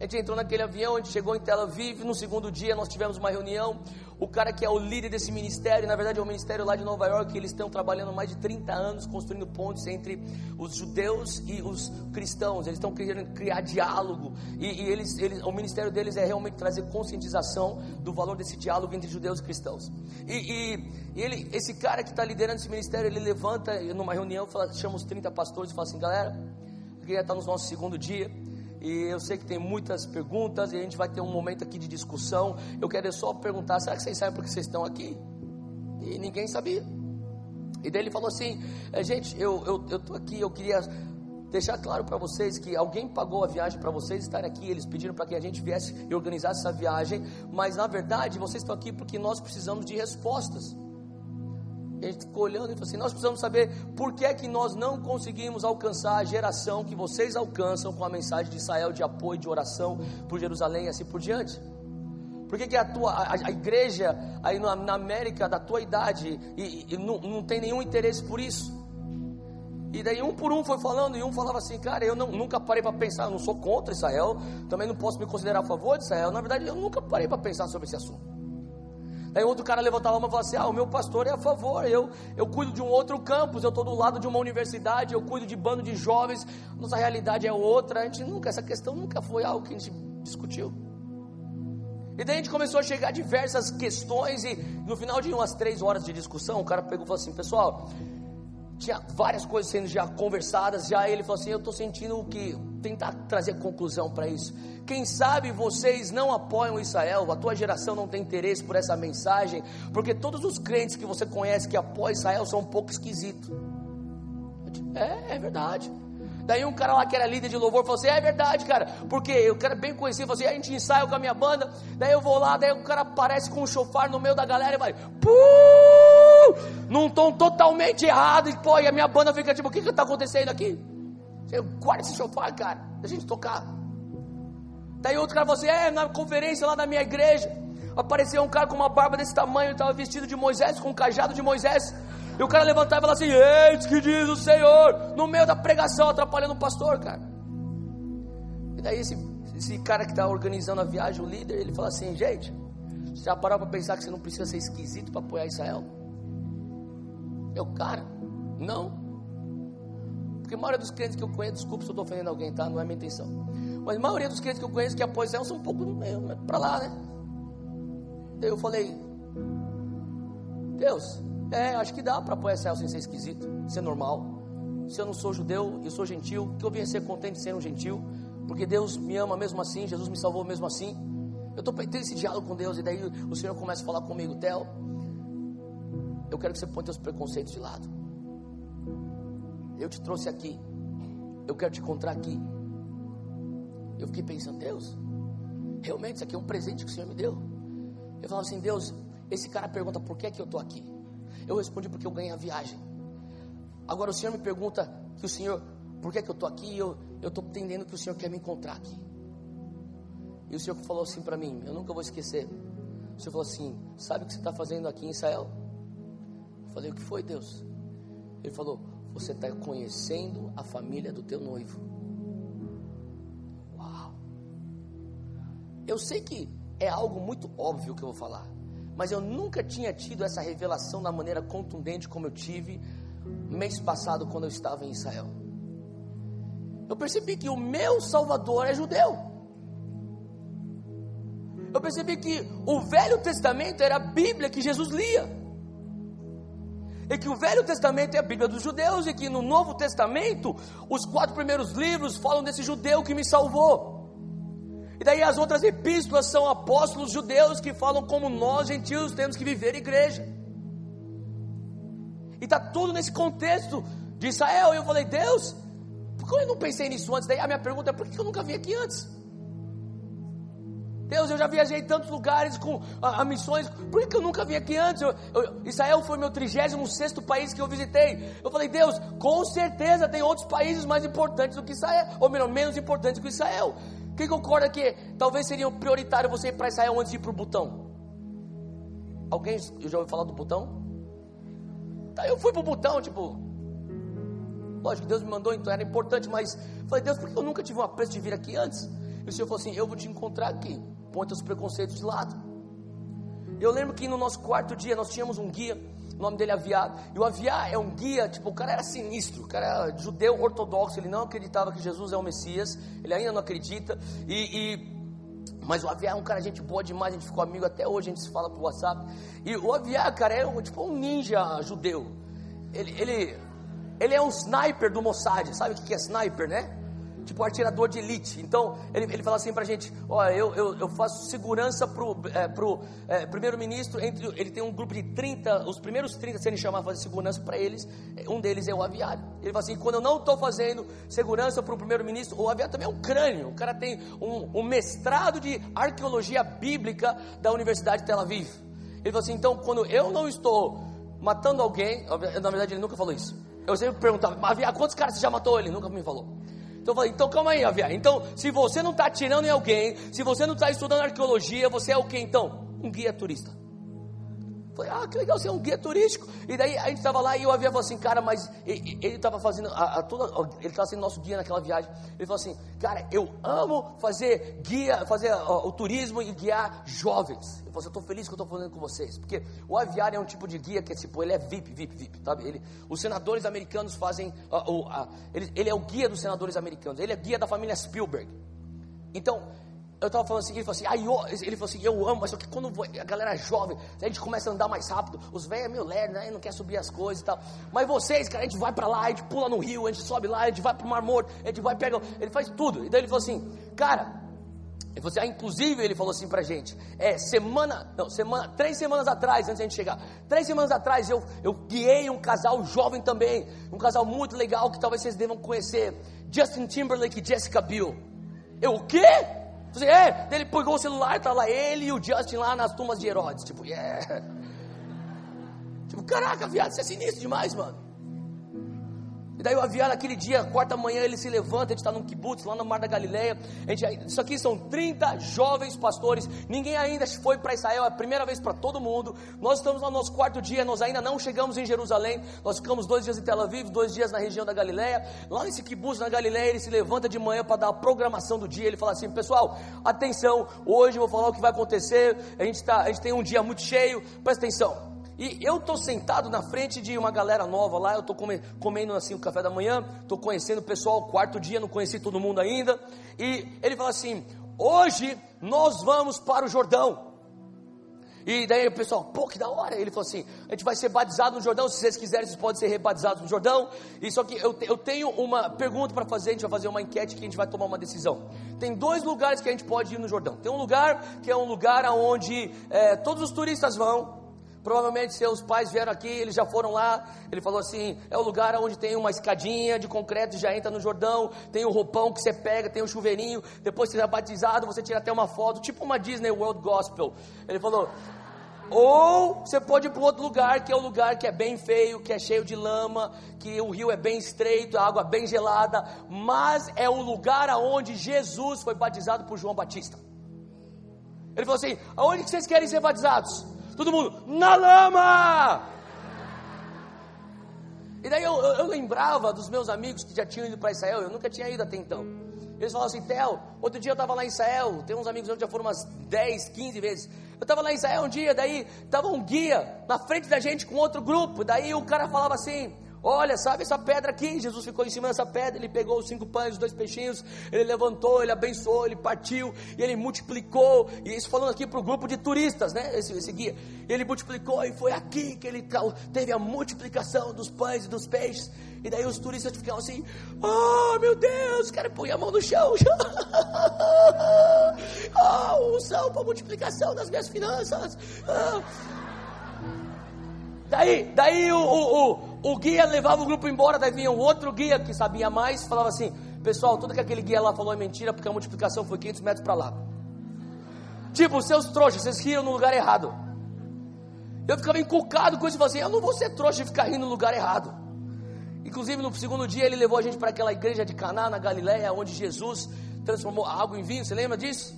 S1: A gente entrou naquele avião, a gente chegou em Tel Aviv. No segundo dia, nós tivemos uma reunião. O cara que é o líder desse ministério, na verdade é um ministério lá de Nova York, eles estão trabalhando mais de 30 anos construindo pontes entre os judeus e os cristãos. Eles estão querendo criar diálogo. E, e eles, eles, o ministério deles é realmente trazer conscientização do valor desse diálogo entre judeus e cristãos. E, e, e ele, esse cara que está liderando esse ministério, ele levanta numa reunião, fala, chama os 30 pastores e fala assim: galera, eu queria estar no nosso segundo dia. E eu sei que tem muitas perguntas e a gente vai ter um momento aqui de discussão. Eu quero só perguntar: será que vocês sabem por que vocês estão aqui? E ninguém sabia. E daí ele falou assim: é, gente, eu estou eu, aqui, eu queria deixar claro para vocês que alguém pagou a viagem para vocês estarem aqui. Eles pediram para que a gente viesse e organizasse essa viagem, mas na verdade vocês estão aqui porque nós precisamos de respostas. A gente ficou olhando e falou assim: nós precisamos saber por que é que nós não conseguimos alcançar a geração que vocês alcançam com a mensagem de Israel de apoio, de oração por Jerusalém e assim por diante. Por que, que a, tua, a, a igreja aí na, na, América da tua idade e, e, não, não tem nenhum interesse por isso? E daí um por um foi falando, e um falava assim, cara, eu não, nunca parei para pensar, eu não sou contra Israel, também não posso me considerar a favor de Israel. Na verdade, eu nunca parei para pensar sobre esse assunto. Daí outro cara levantava a mão e falava assim: Ah, o meu pastor é a favor, eu, eu cuido de um outro campus, eu estou do lado de uma universidade, eu cuido de bando de jovens, nossa realidade é outra. A gente nunca, essa questão nunca foi algo que a gente discutiu. E daí a gente começou a chegar a diversas questões, e no final de umas três horas de discussão, o cara pegou e falou assim: Pessoal, tinha várias coisas sendo já conversadas, já ele falou assim: Eu estou sentindo que tentar trazer conclusão para isso. Quem sabe vocês não apoiam Israel, a tua geração não tem interesse por essa mensagem, porque todos os crentes que você conhece que apoiam Israel são um pouco esquisitos. É, é verdade. Daí um cara lá que era líder de louvor falou assim: é verdade, cara, porque eu quero bem conhecido, falou assim, a gente ensaia com a minha banda, daí eu vou lá, daí o cara aparece com um chofar no meio da galera e vai, Puh! num tom totalmente errado, e pô, e a minha banda fica tipo, o que que tá acontecendo aqui? Eu guarda esse chofar, cara, a gente tocar. Daí outro cara falou assim: é, na conferência lá da minha igreja, apareceu um cara com uma barba desse tamanho, estava vestido de Moisés, com um cajado de Moisés. E o cara levantava e falava assim: Eis que diz o Senhor, no meio da pregação, atrapalhando o pastor, cara. E daí esse, esse cara que está organizando a viagem, o líder, ele fala assim: Gente, você já parou para pensar que você não precisa ser esquisito para apoiar Israel? Eu, cara, não. Porque a maioria dos crentes que eu conheço, desculpa se eu estou ofendendo alguém, tá? Não é minha intenção. Mas a maioria dos crentes que eu conheço que apoiam Israel são um pouco para lá, né? Daí eu falei: Deus, é, acho que dá para apoiar Israel sem ser esquisito, ser normal. Se eu não sou judeu, eu sou gentil, que eu venha ser contente de ser um gentil, porque Deus me ama mesmo assim, Jesus me salvou mesmo assim. Eu estou tendo esse diálogo com Deus, e daí o Senhor começa a falar comigo, Theo, eu quero que você ponha seus preconceitos de lado. Eu te trouxe aqui, eu quero te encontrar aqui. Eu fiquei pensando, Deus, realmente isso aqui é um presente que o Senhor me deu. Eu falava assim, Deus, esse cara pergunta por que é que eu estou aqui. Eu respondi porque eu ganhei a viagem. Agora o Senhor me pergunta que o Senhor, por que, é que eu estou aqui? Eu estou entendendo que o Senhor quer me encontrar aqui. E o Senhor falou assim para mim, eu nunca vou esquecer. O Senhor falou assim: Sabe o que você está fazendo aqui em Israel? Eu falei: O que foi, Deus? Ele falou: Você está conhecendo a família do teu noivo. Uau! Eu sei que é algo muito óbvio que eu vou falar mas eu nunca tinha tido essa revelação da maneira contundente como eu tive mês passado quando eu estava em Israel. Eu percebi que o meu Salvador é judeu. Eu percebi que o Velho Testamento era a Bíblia que Jesus lia. E que o Velho Testamento é a Bíblia dos judeus, e que no Novo Testamento, os quatro primeiros livros falam desse judeu que me salvou. E daí as outras epístolas são apóstolos judeus que falam como nós, gentios, temos que viver igreja. E está tudo nesse contexto de Israel. E eu falei, Deus, por que eu não pensei nisso antes? Daí a minha pergunta é: por que eu nunca vim aqui antes? Deus, eu já viajei em tantos lugares com a, a missões, por que eu nunca vim aqui antes? Eu, eu, Israel foi meu 36 país que eu visitei. Eu falei, Deus, com certeza tem outros países mais importantes do que Israel, ou melhor, menos importantes que Israel. Quem concorda que talvez seria prioritário você ir para Israel antes de ir para o Butão? Alguém já ouviu falar do Butão? Tá, eu fui para o Butão, tipo. Lógico Deus me mandou, então era importante, mas falei, Deus, por que eu nunca tive uma pressa de vir aqui antes? E o Senhor falou assim: Eu vou te encontrar aqui. Põe teus preconceitos de lado. Eu lembro que no nosso quarto dia nós tínhamos um guia o nome dele é Aviar. E o Aviar é um guia, tipo, o cara era sinistro, o cara era judeu ortodoxo, ele não acreditava que Jesus é o Messias, ele ainda não acredita. E, e mas o Aviar é um cara, gente boa demais, a gente ficou amigo até hoje, a gente se fala por WhatsApp. E o Aviar, cara, é tipo um ninja judeu. Ele, ele, ele é um sniper do Mossad, sabe o que é sniper, né? Tipo atirador de elite. Então, ele, ele fala assim pra gente: Olha, eu, eu, eu faço segurança pro, é, pro é, primeiro-ministro. Ele tem um grupo de 30, os primeiros 30 serem chamados a fazer segurança para eles, um deles é o aviário. Ele fala assim: quando eu não estou fazendo segurança para o primeiro-ministro, o aviário também é um crânio. O cara tem um, um mestrado de arqueologia bíblica da Universidade de Tel Aviv. Ele fala assim: então, quando eu não estou matando alguém, na verdade ele nunca falou isso. Eu sempre perguntava, Aviar, quantos caras você já matou? Ele nunca me falou. Então eu falei, então calma aí, Aviar. Então, se você não está atirando em alguém, se você não está estudando arqueologia, você é o que então? Um guia turista. Falei, ah, que legal, você é um guia turístico. E daí a gente estava lá e o avião falou assim, cara, mas ele estava fazendo, a, a toda, ele estava sendo nosso guia naquela viagem. Ele falou assim, cara, eu amo fazer guia, fazer ó, o turismo e guiar jovens. Ele falou assim, eu estou feliz que eu estou fazendo com vocês. Porque o aviário é um tipo de guia que é tipo, ele é VIP, VIP, VIP, sabe? Ele, os senadores americanos fazem, ó, ó, ele, ele é o guia dos senadores americanos, ele é guia da família Spielberg. Então, eu estava falando assim, ele falou assim, ah, eu, ele falou assim, eu amo, mas só que quando a galera é jovem, a gente começa a andar mais rápido, os velhos é meio lerdo, né, não quer subir as coisas e tal. Mas vocês, cara, a gente vai para lá, a gente pula no rio, a gente sobe lá, a gente vai pro Mar Morto, a gente vai pegar, ele faz tudo. E daí ele falou assim, cara, ele falou assim, ah, inclusive ele falou assim pra gente, é, semana, não, semana, três semanas atrás, antes da gente chegar, três semanas atrás eu, eu guiei um casal jovem também, um casal muito legal que talvez vocês devam conhecer, Justin Timberlake e Jessica Biel. Eu, o quê? Falei, é, ele pegou o celular, tá lá ele e o Justin lá nas tumbas de Herodes. Tipo, yeah. Tipo, caraca, viado, isso é sinistro demais, mano. E daí o avião naquele dia, quarta manhã, ele se levanta, a gente está num kibutz, lá no Mar da Galileia. Gente, isso aqui são 30 jovens pastores. Ninguém ainda foi para Israel, é a primeira vez para todo mundo. Nós estamos lá no nosso quarto dia, nós ainda não chegamos em Jerusalém. Nós ficamos dois dias em Tel Aviv, dois dias na região da Galileia. Lá nesse kibutz na Galileia, ele se levanta de manhã para dar a programação do dia. Ele fala assim: pessoal, atenção, hoje eu vou falar o que vai acontecer. A gente, tá, a gente tem um dia muito cheio, presta atenção. E eu estou sentado na frente de uma galera nova lá, eu estou comendo assim o café da manhã, estou conhecendo o pessoal, quarto dia, não conheci todo mundo ainda. E ele fala assim: hoje nós vamos para o Jordão. E daí o pessoal, pô, que da hora. Ele falou assim: a gente vai ser batizado no Jordão. Se vocês quiserem, vocês podem ser rebatizados no Jordão. E só que eu, eu tenho uma pergunta para fazer. A gente vai fazer uma enquete que a gente vai tomar uma decisão. Tem dois lugares que a gente pode ir no Jordão. Tem um lugar que é um lugar onde é, todos os turistas vão. Provavelmente seus pais vieram aqui, eles já foram lá. Ele falou assim: é o lugar onde tem uma escadinha de concreto, já entra no Jordão, tem o roupão que você pega, tem o chuveirinho. Depois que você é batizado, você tira até uma foto, tipo uma Disney World Gospel. Ele falou: ou você pode ir para outro lugar, que é o um lugar que é bem feio, que é cheio de lama, que o rio é bem estreito, a água bem gelada, mas é o lugar aonde Jesus foi batizado por João Batista. Ele falou assim: aonde vocês querem ser batizados? Todo mundo, na lama! E daí eu, eu, eu, lembrava dos meus amigos que já tinham ido para Israel, eu nunca tinha ido até então. Eles falavam assim, Theo, outro dia eu estava lá em Israel, tem uns amigos que já foram umas 10, 15 vezes. Eu estava lá em Israel um dia, daí estava um guia na frente da gente com outro grupo, daí o cara falava assim, Olha, sabe essa pedra aqui? Jesus ficou em cima dessa pedra, ele pegou os cinco pães, os dois peixinhos, ele levantou, ele abençoou, ele partiu, e ele multiplicou. E isso falando aqui para o grupo de turistas, né? Esse, esse guia. Ele multiplicou e foi aqui que ele teve a multiplicação dos pães e dos peixes. E daí os turistas ficavam assim: Oh meu Deus, quero pôr a mão no chão. oh, unção para multiplicação das minhas finanças. Oh. Daí, daí o, o, o o guia levava o grupo embora, daí vinha um outro guia que sabia mais, falava assim: Pessoal, tudo que aquele guia lá falou é mentira, porque a multiplicação foi 500 metros para lá. Tipo, seus trouxas, vocês riram no lugar errado. Eu ficava encucado com isso falava assim: Eu não vou ser trouxa e ficar rindo no lugar errado. Inclusive, no segundo dia, ele levou a gente para aquela igreja de Caná, na Galiléia, onde Jesus transformou água em vinho. Você lembra disso?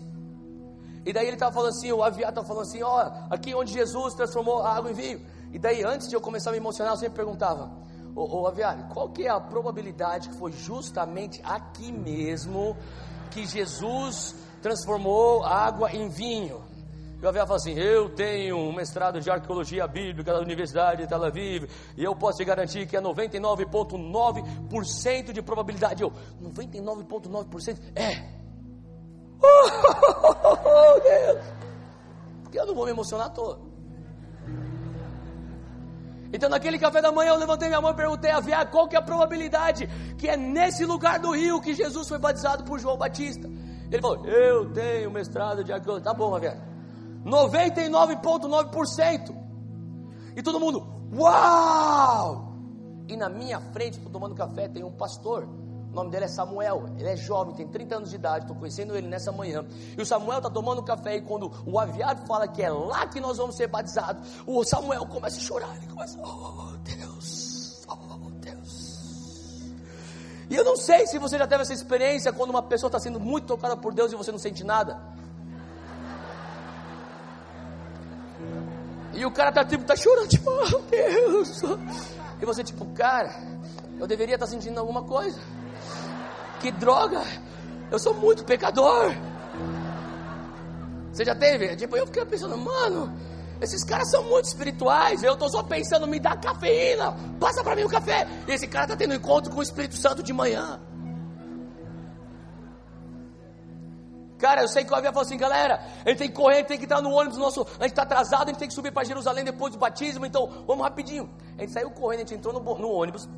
S1: E daí ele estava falando assim: o aviado estava falando assim: Ó, aqui onde Jesus transformou água em vinho. E daí, antes de eu começar a me emocionar, eu sempre perguntava: Ô, ô Aviário, qual que é a probabilidade que foi justamente aqui mesmo que Jesus transformou água em vinho? E o Aviário fala assim: Eu tenho um mestrado de arqueologia bíblica da Universidade de Tel Aviv, e eu posso te garantir que é 99,9% de probabilidade. Eu, 99,9%? É. Oh, Deus! Porque eu não vou me emocionar todo. Então, naquele café da manhã, eu levantei minha mão e perguntei a Viá qual que é a probabilidade que é nesse lugar do rio que Jesus foi batizado por João Batista. Ele falou: Eu tenho mestrado de arqueologia. Tá bom, Javier. 99,9%. E todo mundo, uau! E na minha frente, estou tomando café, tem um pastor o nome dele é Samuel. Ele é jovem, tem 30 anos de idade. Estou conhecendo ele nessa manhã. E o Samuel está tomando café. E quando o aviado fala que é lá que nós vamos ser batizados, o Samuel começa a chorar. Ele começa, oh Deus, oh Deus. E eu não sei se você já teve essa experiência quando uma pessoa está sendo muito tocada por Deus e você não sente nada. E o cara tá tipo, tá chorando, tipo, oh Deus. E você tipo, cara, eu deveria estar tá sentindo alguma coisa que droga, eu sou muito pecador. Você já teve? Tipo, eu fiquei pensando, mano, esses caras são muito espirituais. Eu estou só pensando, me dá cafeína, passa para mim o café. E esse cara está tendo encontro com o Espírito Santo de manhã. Cara, eu sei que o avião falou assim, galera, a gente tem que correr, tem que entrar no ônibus nosso, a gente está atrasado, a gente tem que subir para Jerusalém depois do batismo, então vamos rapidinho. A gente saiu correndo, a gente entrou no, no ônibus,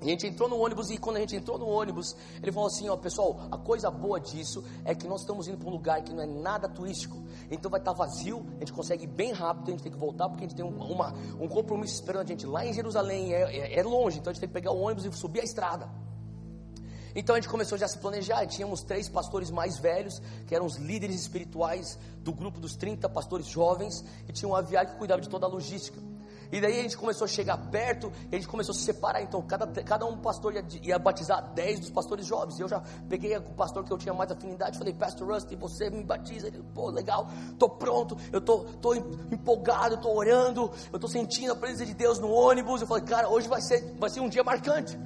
S1: a gente entrou no ônibus e quando a gente entrou no ônibus, ele falou assim: ó, pessoal, a coisa boa disso é que nós estamos indo para um lugar que não é nada turístico, então vai estar tá vazio, a gente consegue ir bem rápido, a gente tem que voltar porque a gente tem um, uma, um compromisso esperando a gente lá em Jerusalém, é, é, é longe, então a gente tem que pegar o ônibus e subir a estrada. Então a gente começou já a se planejar. Tínhamos três pastores mais velhos, que eram os líderes espirituais do grupo dos 30 pastores jovens, e tinha um aviário que cuidava de toda a logística. E daí a gente começou a chegar perto, a gente começou a se separar. Então, cada, cada um pastor ia, ia batizar 10 dos pastores jovens. E eu já peguei o pastor que eu tinha mais afinidade, falei, Pastor Rusty, você me batiza. Ele, pô, legal, tô pronto, eu tô, tô empolgado, tô orando, eu tô sentindo a presença de Deus no ônibus. Eu falei, cara, hoje vai ser, vai ser um dia marcante.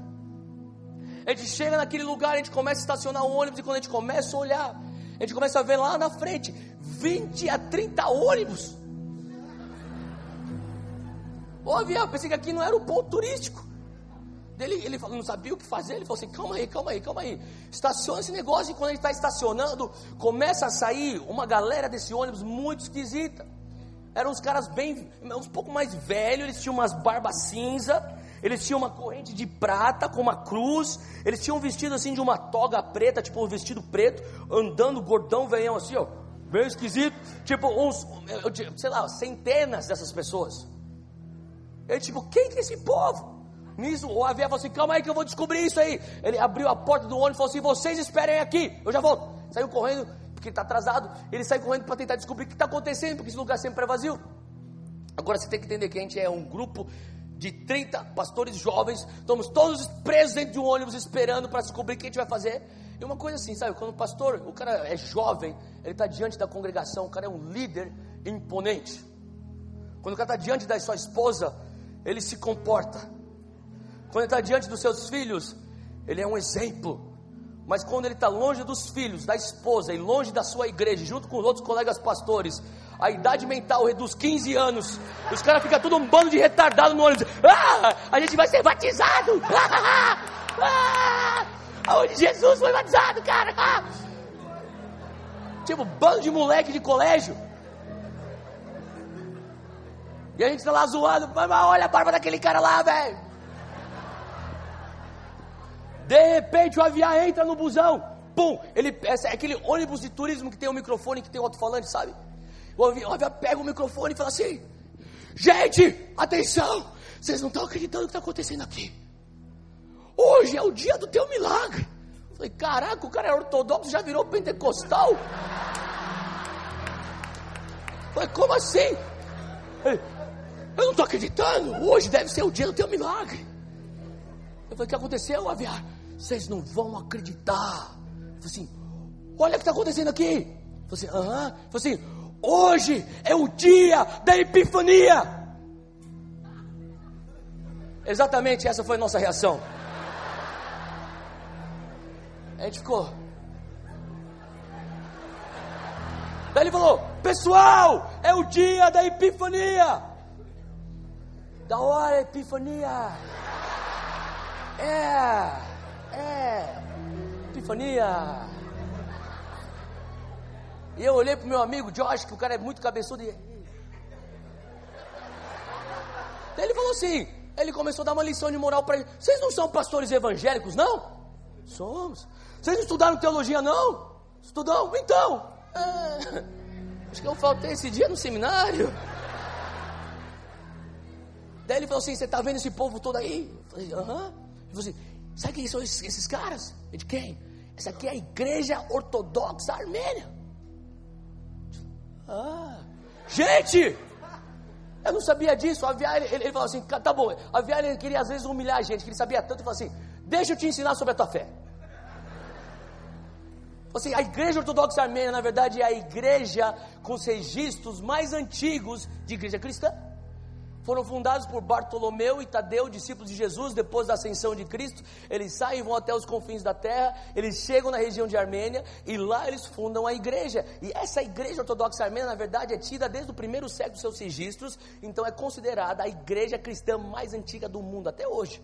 S1: A gente chega naquele lugar, a gente começa a estacionar o ônibus, e quando a gente começa a olhar, a gente começa a ver lá na frente 20 a 30 ônibus Ô avião, pensei que aqui não era o ponto turístico. Ele, ele falou, não sabia o que fazer. Ele falou assim: calma aí, calma aí, calma aí. Estaciona esse negócio e quando gente está estacionando, começa a sair uma galera desse ônibus muito esquisita. Eram uns caras bem, um pouco mais velhos, eles tinham umas barbas cinza, eles tinham uma corrente de prata com uma cruz, eles tinham um vestido assim de uma toga preta, tipo um vestido preto, andando gordão, veião assim, ó, bem esquisito, tipo uns, sei lá, centenas dessas pessoas. Ele tipo, quem que é esse povo? Nisso, o avião falou assim: calma aí que eu vou descobrir isso aí. Ele abriu a porta do ônibus e falou assim: vocês esperem aqui, eu já volto. Saiu correndo, porque está atrasado. Ele saiu correndo para tentar descobrir o que está acontecendo, porque esse lugar sempre é vazio. Agora você tem que entender que a gente é um grupo de 30 pastores jovens, estamos todos presos dentro de um ônibus esperando para descobrir o que a gente vai fazer. E uma coisa assim, sabe, quando o pastor, o cara é jovem, ele está diante da congregação, o cara é um líder imponente. Quando o cara está diante da sua esposa, ele se comporta. Quando ele está diante dos seus filhos, ele é um exemplo. Mas quando ele está longe dos filhos, da esposa e longe da sua igreja, junto com os outros colegas pastores, a idade mental reduz 15 anos. Os caras ficam tudo um bando de retardado no ônibus. Ah, a gente vai ser batizado. Ah, aonde Jesus foi batizado, cara? Ah. Tipo, bando de moleque de colégio. E a gente tá lá zoando, olha a barba daquele cara lá, velho. De repente o avião entra no busão. Pum, ele, é aquele ônibus de turismo que tem o um microfone, que tem o um alto-falante, sabe? O avião, o avião pega o microfone e fala assim: Gente, atenção! Vocês não estão acreditando no que está acontecendo aqui. Hoje é o dia do teu milagre. Eu falei, caraca, o cara é ortodoxo, já virou pentecostal. Eu falei, como assim? Ele, eu não estou acreditando. Hoje deve ser o dia do teu milagre. Eu falei, o que aconteceu, aviar? Vocês não vão acreditar. Eu falei assim, olha o que está acontecendo aqui. Eu falei assim, aham. Falei assim, hoje é o dia da epifania. Exatamente essa foi a nossa reação. A gente ficou. Daí ele falou: Pessoal, é o dia da epifania. Da hora, epifania. É, é, epifania. E eu olhei pro meu amigo Josh, que o cara é muito cabeçudo. E... Ele falou assim: ele começou a dar uma lição de moral para ele. Vocês não são pastores evangélicos, não? Somos. Vocês não estudaram teologia, não? Estudam? Então. É, acho que eu faltei esse dia no seminário. Daí ele falou assim: Você está vendo esse povo todo aí? Eu falei: Aham. Ele falou assim: Sabe quem são esses, esses caras? Eu de quem? Essa aqui é a Igreja Ortodoxa Armênia. Ah, gente! Eu não sabia disso. A Viária, ele, ele falou assim: Tá bom. A Viária queria às vezes humilhar a gente, que ele sabia tanto. Ele falou assim: Deixa eu te ensinar sobre a tua fé. Assim, a igreja ortodoxa armênia, na verdade, é a igreja com os registros mais antigos de igreja cristã foram fundados por Bartolomeu e Tadeu, discípulos de Jesus, depois da ascensão de Cristo. Eles saem e vão até os confins da terra, eles chegam na região de Armênia e lá eles fundam a igreja. E essa igreja ortodoxa armênia, na verdade, é tida desde o primeiro século dos seus registros, então é considerada a igreja cristã mais antiga do mundo até hoje.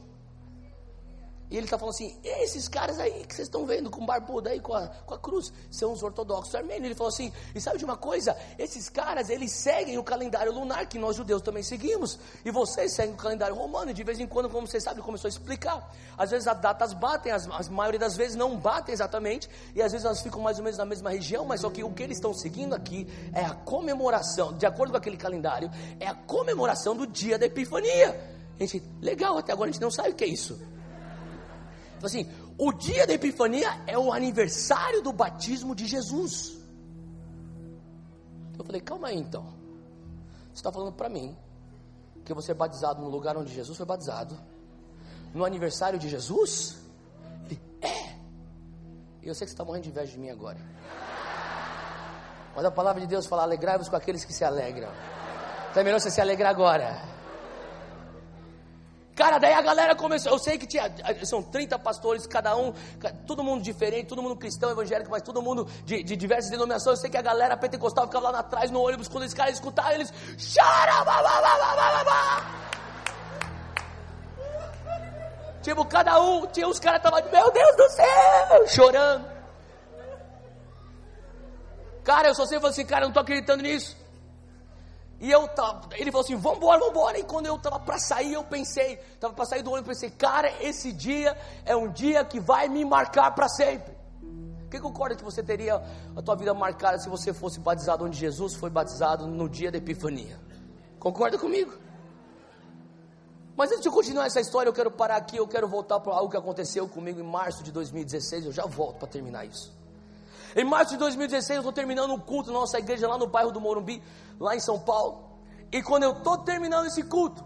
S1: E ele está falando assim: esses caras aí que vocês estão vendo com barbuda aí, com a, com a cruz, são os ortodoxos armênios. Ele falou assim: e sabe de uma coisa? Esses caras, eles seguem o calendário lunar, que nós judeus também seguimos. E vocês seguem o calendário romano. E de vez em quando, como você sabe, começou a explicar. Às vezes as datas batem, as, as maioria das vezes não batem exatamente. E às vezes elas ficam mais ou menos na mesma região. Mas só que o que eles estão seguindo aqui é a comemoração, de acordo com aquele calendário, é a comemoração do dia da Epifania. Gente, legal, até agora a gente não sabe o que é isso. Assim, O dia da Epifania é o aniversário do batismo de Jesus. Eu falei, calma aí então. Você está falando para mim que você é batizado no lugar onde Jesus foi batizado, no aniversário de Jesus? Ele, é. E eu sei que você está morrendo de inveja de mim agora. Mas a palavra de Deus fala: alegrai-vos com aqueles que se alegram. Então é melhor você se alegrar agora. Cara, daí a galera começou. Eu sei que tinha, são 30 pastores, cada um, todo mundo diferente, todo mundo cristão, evangélico, mas todo mundo de, de diversas denominações. Eu sei que a galera pentecostal ficava lá atrás no ônibus, quando esses caras escutavam, eles. Chora! Tipo, cada um, tinha uns caras estavam, meu Deus do céu, chorando. Cara, eu só sei assim, cara, eu não estou acreditando nisso. E eu tava, ele falou assim, vambora, vambora. E quando eu estava para sair, eu pensei, estava para sair do ônibus, pensei, cara, esse dia é um dia que vai me marcar para sempre. O que concorda que você teria a tua vida marcada se você fosse batizado onde Jesus foi batizado no dia da Epifania? Concorda comigo? Mas antes de continuar essa história, eu quero parar aqui, eu quero voltar para algo que aconteceu comigo em março de 2016. Eu já volto para terminar isso. Em março de 2016, eu estou terminando um culto na nossa igreja lá no bairro do Morumbi, lá em São Paulo. E quando eu estou terminando esse culto,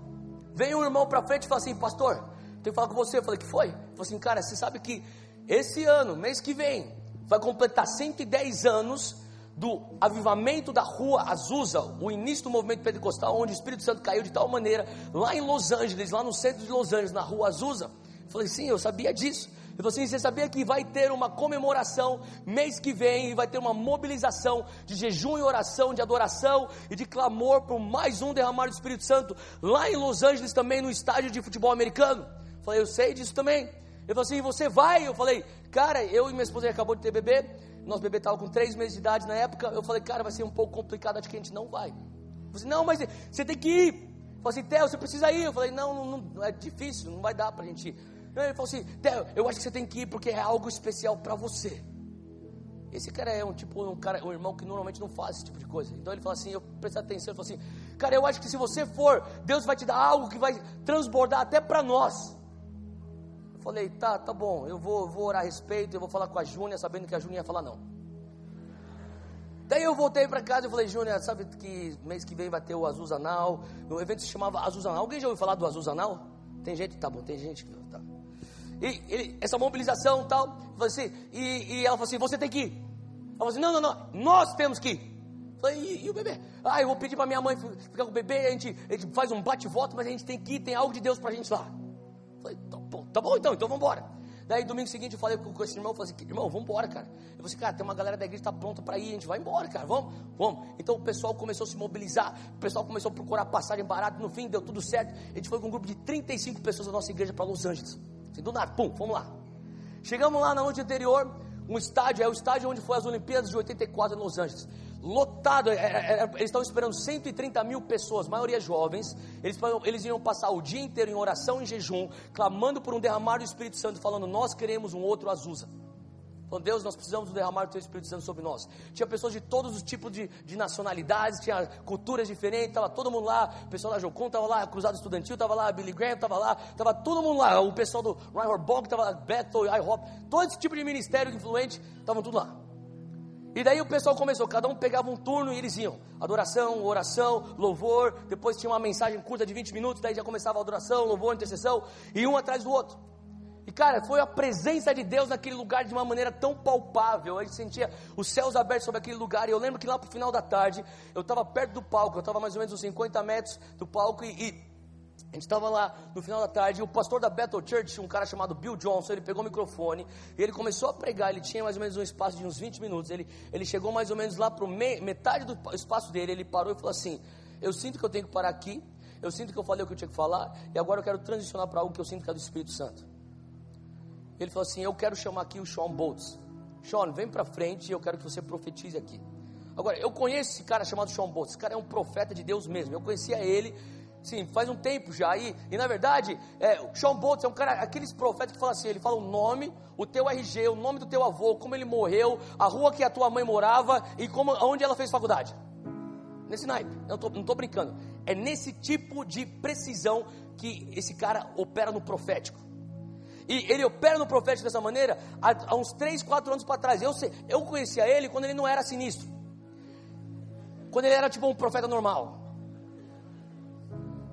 S1: vem um irmão para frente e fala assim: Pastor, tenho que falar com você. Eu falei: Que foi? Ele falou assim: Cara, você sabe que esse ano, mês que vem, vai completar 110 anos do avivamento da rua Azusa, o início do movimento pentecostal, onde o Espírito Santo caiu de tal maneira, lá em Los Angeles, lá no centro de Los Angeles, na rua Azusa. Eu falei: Sim, eu sabia disso. Ele falou assim: você sabia que vai ter uma comemoração mês que vem, e vai ter uma mobilização de jejum e oração, de adoração e de clamor por mais um derramar do Espírito Santo lá em Los Angeles também no estádio de futebol americano? Eu falei, eu sei disso também. Ele falou assim: você vai? Eu falei, cara, eu e minha esposa acabou de ter bebê, nosso bebê estava com três meses de idade na época. Eu falei, cara, vai ser um pouco complicado, acho que a gente não vai. Eu falei, não, mas você tem que ir. Falou assim, Theo, você precisa ir. Eu falei, não, não, não é difícil, não vai dar para a gente ir. Ele falou assim: eu acho que você tem que ir porque é algo especial para você. Esse cara é um tipo um cara, um irmão que normalmente não faz esse tipo de coisa. Então ele falou assim, eu prestei atenção, ele falou assim, cara, eu acho que se você for, Deus vai te dar algo que vai transbordar até para nós. Eu falei, tá, tá bom, eu vou, vou orar a respeito, eu vou falar com a Júnia, sabendo que a Júnia ia falar não. Daí eu voltei para casa e falei, Júnia, sabe que mês que vem vai ter o Azuzanal? O evento se chamava Azuzanal. Alguém já ouviu falar do Azuzanal? Tem gente? Tá bom, tem gente que tá. E essa mobilização tal, assim, e, e, ela falou assim: você tem que ir. Ela falou assim: não, não, não, nós temos que ir. Falei, e, e, o bebê? Ah, eu vou pedir para minha mãe ficar com o bebê, a gente, a gente faz um bate-voto, mas a gente tem que ir, tem algo de Deus para a gente lá. Falei, tá bom, tá bom então, então vamos embora. Daí domingo seguinte eu falei com, com esse irmão, falei assim, irmão, vamos embora, cara. Eu falei assim, cara, tem uma galera da igreja que está pronta para ir, a gente vai embora, cara, vamos, vamos. Então o pessoal começou a se mobilizar, o pessoal começou a procurar passagem barata, no fim deu tudo certo. A gente foi com um grupo de 35 pessoas da nossa igreja para Los Angeles. Assim, do nada, pum, vamos lá. Chegamos lá na noite anterior, um estádio, é o estádio onde foi as Olimpíadas de 84 em Los Angeles. Lotado, é, é, é, eles estavam esperando 130 mil pessoas, maioria jovens. Eles, eles iam passar o dia inteiro em oração e jejum, clamando por um derramar do Espírito Santo, falando: Nós queremos um outro Azusa. Falando, Deus, nós precisamos derramar o Teu Espírito Santo sobre nós. Tinha pessoas de todos os tipos de, de nacionalidades, tinha culturas diferentes, estava todo mundo lá. O pessoal da Jocum estava lá, Cruzado Estudantil estava lá, Billy Graham estava lá, estava todo mundo lá. O pessoal do Reinhard Bonk estava lá, Bethel, IHOP, todo esse tipo de ministério influente, estavam tudo lá. E daí o pessoal começou, cada um pegava um turno e eles iam. Adoração, oração, louvor, depois tinha uma mensagem curta de 20 minutos, daí já começava a adoração, louvor, intercessão, e um atrás do outro. E cara, foi a presença de Deus naquele lugar de uma maneira tão palpável. A gente sentia os céus abertos sobre aquele lugar. E eu lembro que lá pro final da tarde, eu estava perto do palco, eu estava mais ou menos uns 50 metros do palco e, e a gente estava lá no final da tarde, e o pastor da Bethel Church, um cara chamado Bill Johnson, ele pegou o microfone e ele começou a pregar. Ele tinha mais ou menos um espaço de uns 20 minutos. Ele, ele chegou mais ou menos lá para metade do espaço dele. Ele parou e falou assim: Eu sinto que eu tenho que parar aqui. Eu sinto que eu falei o que eu tinha que falar. E agora eu quero transicionar para algo que eu sinto que é do Espírito Santo. Ele falou assim: Eu quero chamar aqui o Sean Boltz. Sean, vem para frente e eu quero que você profetize aqui. Agora, eu conheço esse cara chamado Sean Boltz. Esse cara é um profeta de Deus mesmo. Eu conhecia ele, sim, faz um tempo já. E, e na verdade, é, Sean Boltz é um cara, aqueles profetas que falam assim: ele fala o nome, o teu RG, o nome do teu avô, como ele morreu, a rua que a tua mãe morava e como, onde ela fez faculdade. Nesse naipe, eu tô, não estou brincando. É nesse tipo de precisão que esse cara opera no profético. E ele opera no profético dessa maneira há, há uns 3, 4 anos para trás. Eu, eu conhecia ele quando ele não era sinistro. Quando ele era tipo um profeta normal.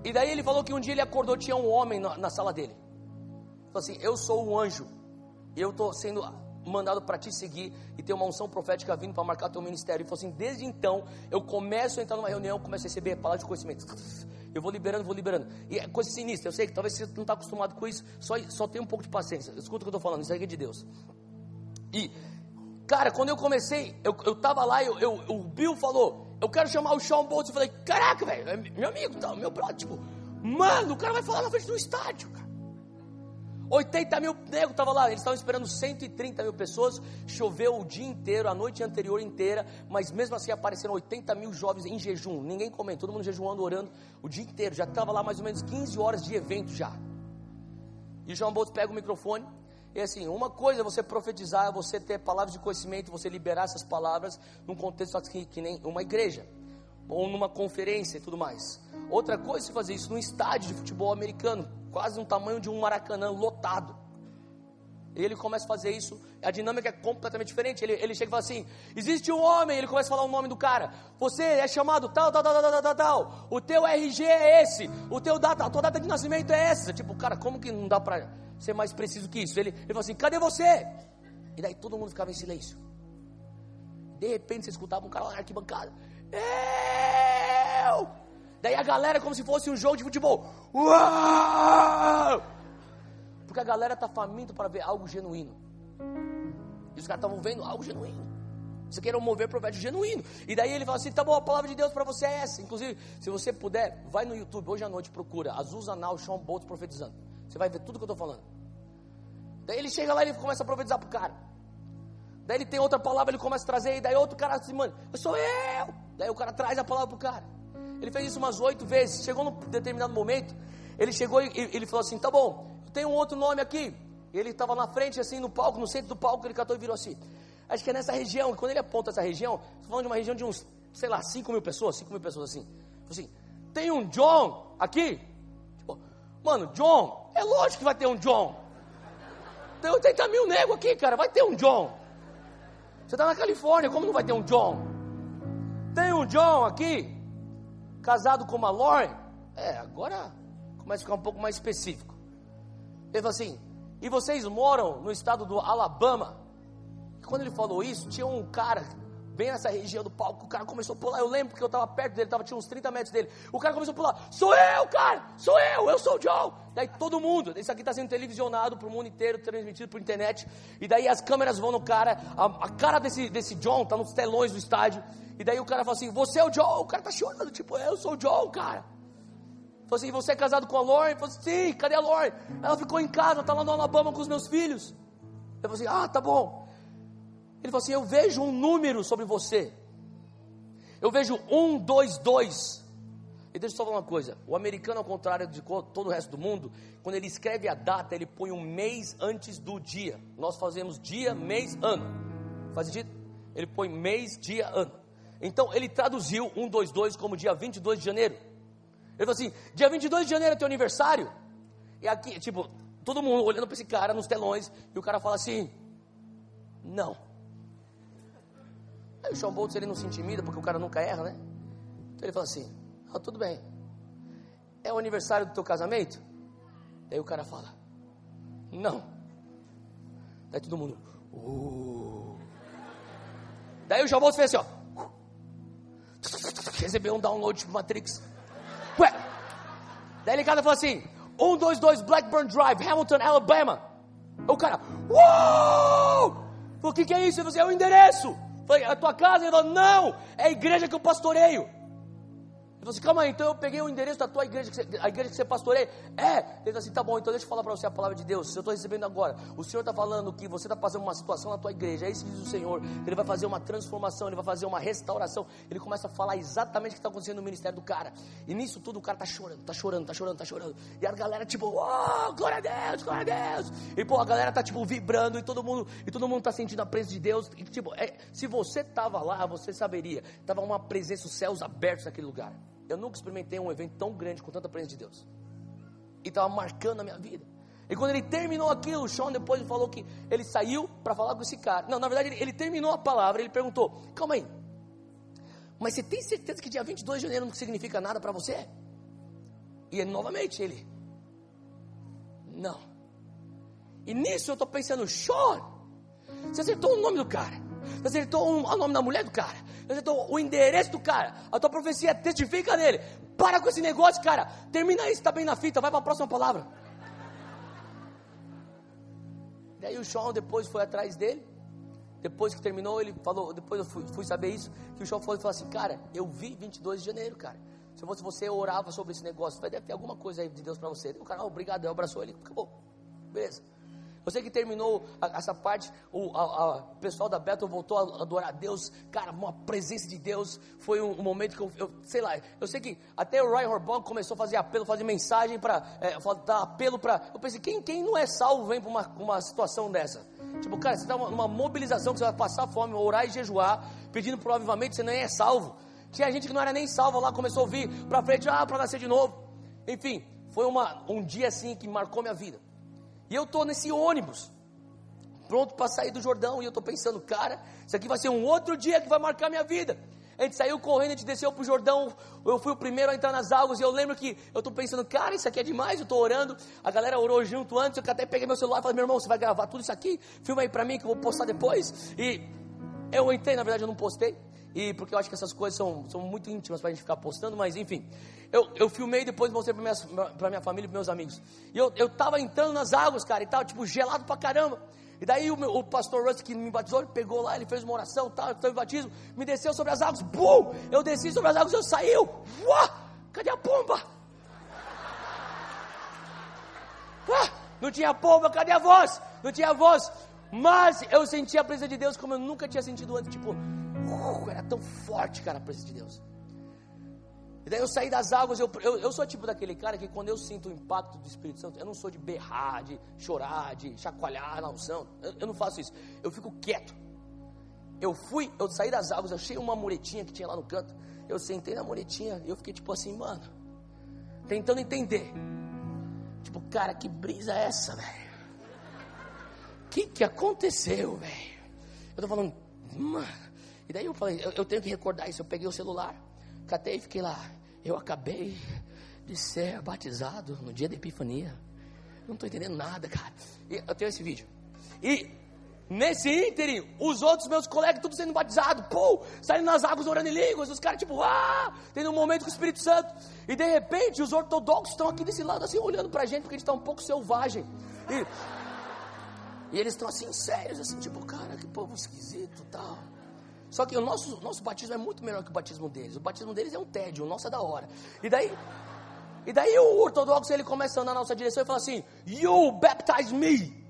S1: E daí ele falou que um dia ele acordou, tinha um homem na, na sala dele. Falou assim: Eu sou um anjo. Eu estou sendo mandado para te seguir e ter uma unção profética vindo para marcar teu ministério. E falou assim: Desde então, eu começo a entrar numa reunião, começo a receber palavras de conhecimento. Eu vou liberando, vou liberando. E é coisa sinistra. Eu sei que talvez você não está acostumado com isso. Só, só tem um pouco de paciência. Escuta o que eu estou falando. Isso aqui é de Deus. E, cara, quando eu comecei, eu, eu tava lá, eu, eu, o Bill falou: Eu quero chamar o Sean Boltz. Eu falei: Caraca, velho, é meu amigo, tá, meu brother. Tipo, mano, o cara vai falar na frente do estádio, cara. 80 mil negros estavam lá, eles estavam esperando 130 mil pessoas, choveu o dia inteiro, a noite anterior inteira, mas mesmo assim apareceram 80 mil jovens em jejum, ninguém comentou, todo mundo jejuando, orando o dia inteiro, já estava lá mais ou menos 15 horas de evento já. E João Boltz pega o microfone, e assim, uma coisa é você profetizar, é você ter palavras de conhecimento, você liberar essas palavras num contexto que nem uma igreja, ou numa conferência e tudo mais. Outra coisa é fazer isso num estádio de futebol americano, quase no tamanho de um maracanã lotado. Ele começa a fazer isso, a dinâmica é completamente diferente. Ele, ele chega e fala assim: existe um homem, ele começa a falar o nome do cara. Você é chamado tal, tal, tal, tal, tal, tal, tal. O teu RG é esse, o teu data, a tua data de nascimento é essa. Tipo, cara, como que não dá para ser mais preciso que isso? Ele, ele fala assim: cadê você? E daí todo mundo ficava em silêncio. De repente você escutava um cara lá na arquibancada. Eu! Daí a galera, como se fosse um jogo de futebol. Uau! Porque a galera está faminta para ver algo genuíno. E os caras estavam vendo algo genuíno. Você quer mover profético genuíno. E daí ele fala assim: tá bom, a palavra de Deus para você é essa. Inclusive, se você puder, vai no YouTube hoje à noite, procura Azusa Now, Sean Boltz profetizando. Você vai ver tudo que eu estou falando. Daí ele chega lá e ele começa a profetizar pro cara. Daí ele tem outra palavra, ele começa a trazer, e daí outro cara assim, mano, eu sou eu. Daí o cara traz a palavra pro cara. Ele fez isso umas oito vezes. Chegou num determinado momento, ele chegou e ele falou assim: tá bom, tem um outro nome aqui. Ele estava na frente, assim, no palco, no centro do palco, ele catou e virou assim. Acho que é nessa região. Quando ele aponta essa região, estou falando de uma região de uns, sei lá, 5 mil pessoas, 5 mil pessoas assim. assim, tem um John aqui? Tipo, mano, John, é lógico que vai ter um John. Tem 80 mil nego aqui, cara, vai ter um John. Você está na Califórnia, como não vai ter um John? Tem um John aqui? casado com uma Lauren, é, agora começa a ficar um pouco mais específico. Ele falou assim: e vocês moram no estado do Alabama? Quando ele falou isso, tinha um cara bem nessa região do palco, o cara começou a pular. Eu lembro que eu estava perto dele, tava, tinha uns 30 metros dele. O cara começou a pular: Sou eu, cara! Sou eu! Eu sou o John! Daí todo mundo, isso aqui está sendo televisionado para o mundo inteiro, transmitido por internet. E daí as câmeras vão no cara, a, a cara desse, desse John está nos telões do estádio. E daí o cara fala assim: Você é o John? O cara tá chorando, tipo, eu sou o John, cara. Falou assim: Você é casado com a Lauren? Falou assim: Sim, cadê a Lauren? Ela ficou em casa, tá lá no Alabama com os meus filhos. Eu falei assim: Ah, tá bom. Ele falou assim: Eu vejo um número sobre você. Eu vejo um, dois, dois. E deixa eu só falar uma coisa: o americano, ao contrário de todo o resto do mundo, quando ele escreve a data, ele põe um mês antes do dia. Nós fazemos dia, mês, ano. Faz sentido? Ele põe mês, dia, ano. Então ele traduziu 122 como dia 22 de janeiro. Ele falou assim: dia 22 de janeiro é teu aniversário. E aqui, tipo, todo mundo olhando para esse cara nos telões. E o cara fala assim: não. Aí o Sean Boltz ele não se intimida porque o cara nunca erra, né? Então ele fala assim: ah, tudo bem. É o aniversário do teu casamento? Aí o cara fala: não. Daí todo mundo: uh. Daí o Sean Boltz fez assim: ó recebeu um download tipo Matrix. Ué. Daí ele cara falou assim: 122 Blackburn Drive, Hamilton, Alabama. O cara, uou! O que, que é isso? Eu falei, assim, é o endereço. Falei, a tua casa? Ele falou, não, é a igreja que eu pastoreio. Ele falou assim, calma aí, então eu peguei o endereço da tua igreja, você, a igreja que você pastoreia. É. Ele falou assim, tá bom, então deixa eu falar para você a palavra de Deus. Eu estou recebendo agora, o Senhor está falando que você está fazendo uma situação na tua igreja. É isso que diz o Senhor. Ele vai fazer uma transformação, ele vai fazer uma restauração. Ele começa a falar exatamente o que está acontecendo no ministério do cara. E nisso tudo o cara está chorando, está chorando, está chorando, está chorando. E a galera tipo, oh, glória a Deus, glória a Deus. E pô, a galera tá tipo vibrando e todo mundo, e todo mundo tá sentindo a presença de Deus. E tipo, é, se você estava lá, você saberia. Tava uma presença, os céus abertos naquele lugar. Eu nunca experimentei um evento tão grande com tanta presença de Deus. E estava marcando a minha vida. E quando ele terminou aquilo, o Sean depois falou que ele saiu para falar com esse cara. Não, na verdade, ele, ele terminou a palavra, ele perguntou: calma aí, mas você tem certeza que dia 22 de janeiro não significa nada para você? E ele, novamente, ele: não. E nisso eu estou pensando: Sean, você acertou o nome do cara, você acertou o nome da mulher do cara, você acertou o endereço do cara, a tua profecia testifica nele. Para com esse negócio, cara. Termina isso, está bem na fita, vai para a próxima palavra. Daí o Sean depois foi atrás dele. Depois que terminou, ele falou, depois eu fui, fui saber isso, que o Sean foi e falou assim, cara, eu vi 22 de janeiro, cara. Se fosse você orava sobre esse negócio, vai ter alguma coisa aí de Deus para você. O cara, obrigado, eu abraçou ele, acabou. Beleza. Você que terminou a, essa parte, o a, a pessoal da Bethel voltou a adorar a Deus, cara, uma presença de Deus. Foi um, um momento que eu, eu, sei lá, eu sei que até o Ryan Horbog começou a fazer apelo, fazer mensagem para é, dar apelo para. Eu pensei, quem, quem não é salvo vem para uma, uma situação dessa? Tipo, cara, você está numa, uma mobilização que você vai passar fome, orar e jejuar, pedindo provavelmente você nem é salvo. Tinha gente que não era nem salvo lá, começou a ouvir para frente, ah, para nascer de novo. Enfim, foi uma, um dia assim que marcou minha vida. E eu estou nesse ônibus, pronto para sair do Jordão, e eu estou pensando, cara, isso aqui vai ser um outro dia que vai marcar minha vida. A gente saiu correndo, a gente desceu para o Jordão, eu fui o primeiro a entrar nas águas, e eu lembro que eu estou pensando, cara, isso aqui é demais, eu estou orando, a galera orou junto antes, eu até peguei meu celular e falei, meu irmão, você vai gravar tudo isso aqui? Filma aí para mim que eu vou postar depois. E eu entrei, na verdade eu não postei, e porque eu acho que essas coisas são, são muito íntimas para a gente ficar postando, mas enfim. Eu, eu filmei e depois mostrei para minha, minha família e meus amigos. E eu, eu tava entrando nas águas, cara, e tava tipo gelado pra caramba. E daí o, meu, o pastor Russ que me batizou, ele pegou lá, ele fez uma oração, tal, o batismo, me desceu sobre as águas, bum! Eu desci sobre as águas, eu saí, uá! Cadê a pomba? Ah, não tinha pomba, cadê a voz? Não tinha voz. Mas eu senti a presença de Deus como eu nunca tinha sentido antes, tipo, uh, era tão forte, cara, a presença de Deus. E daí eu saí das águas, eu, eu, eu sou tipo daquele cara que quando eu sinto o impacto do Espírito Santo, eu não sou de berrar, de chorar, de chacoalhar na unção. Eu, eu não faço isso. Eu fico quieto. Eu fui, eu saí das águas, achei uma muretinha que tinha lá no canto. Eu sentei na muretinha e eu fiquei tipo assim, mano, tentando entender. Tipo, cara, que brisa é essa, velho? O que que aconteceu, velho? Eu tô falando, mano. E daí eu falei, eu, eu tenho que recordar isso. Eu peguei o celular, catei e fiquei lá. Eu acabei de ser batizado no dia da Epifania. Não estou entendendo nada, cara. E eu tenho esse vídeo. E nesse ínterim, os outros meus colegas tudo sendo batizados, pum, saindo nas águas orando em línguas, os caras tipo, ah, tendo um momento com o Espírito Santo. E de repente, os ortodoxos estão aqui desse lado, assim, olhando pra gente, porque a gente está um pouco selvagem. E, e eles estão assim, sérios, assim, tipo, cara, que povo esquisito tal. Só que o nosso, nosso batismo é muito melhor que o batismo deles. O batismo deles é um tédio, o nosso é da hora. E daí, e daí o ortodoxo ele começa a andar na nossa direção e fala assim: You baptize me.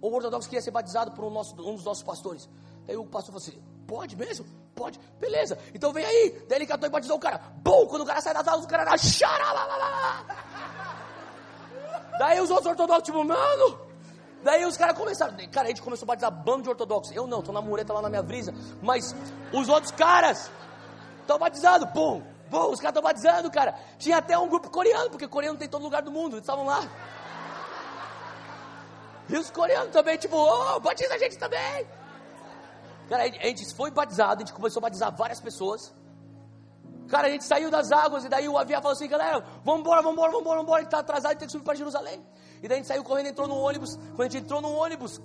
S1: O ortodoxo queria ser batizado por um, nosso, um dos nossos pastores. Daí o pastor falou assim: Pode mesmo? Pode, beleza. Então vem aí. Daí ele catou e batizou o cara. Bum! Quando o cara sai das aulas, o cara dá. Daí os outros ortodoxos, tipo, mano, Daí os caras começaram, cara, a gente começou a batizar bando de ortodoxos. Eu não, tô na mureta lá na minha brisa. Mas os outros caras estão batizados, pum, pum, os caras estão batizando, cara. Tinha até um grupo coreano, porque coreano tem em todo lugar do mundo, eles estavam lá. E os coreanos também, tipo, oh, batiza a gente também. Cara, a gente foi batizado, a gente começou a batizar várias pessoas. Cara, a gente saiu das águas e daí o avião falou assim, galera, vamos embora, vamos embora, vamos embora, vamos embora, gente está atrasado, gente tem que subir para Jerusalém. E daí a gente saiu correndo, entrou no ônibus. Quando a gente entrou no ônibus,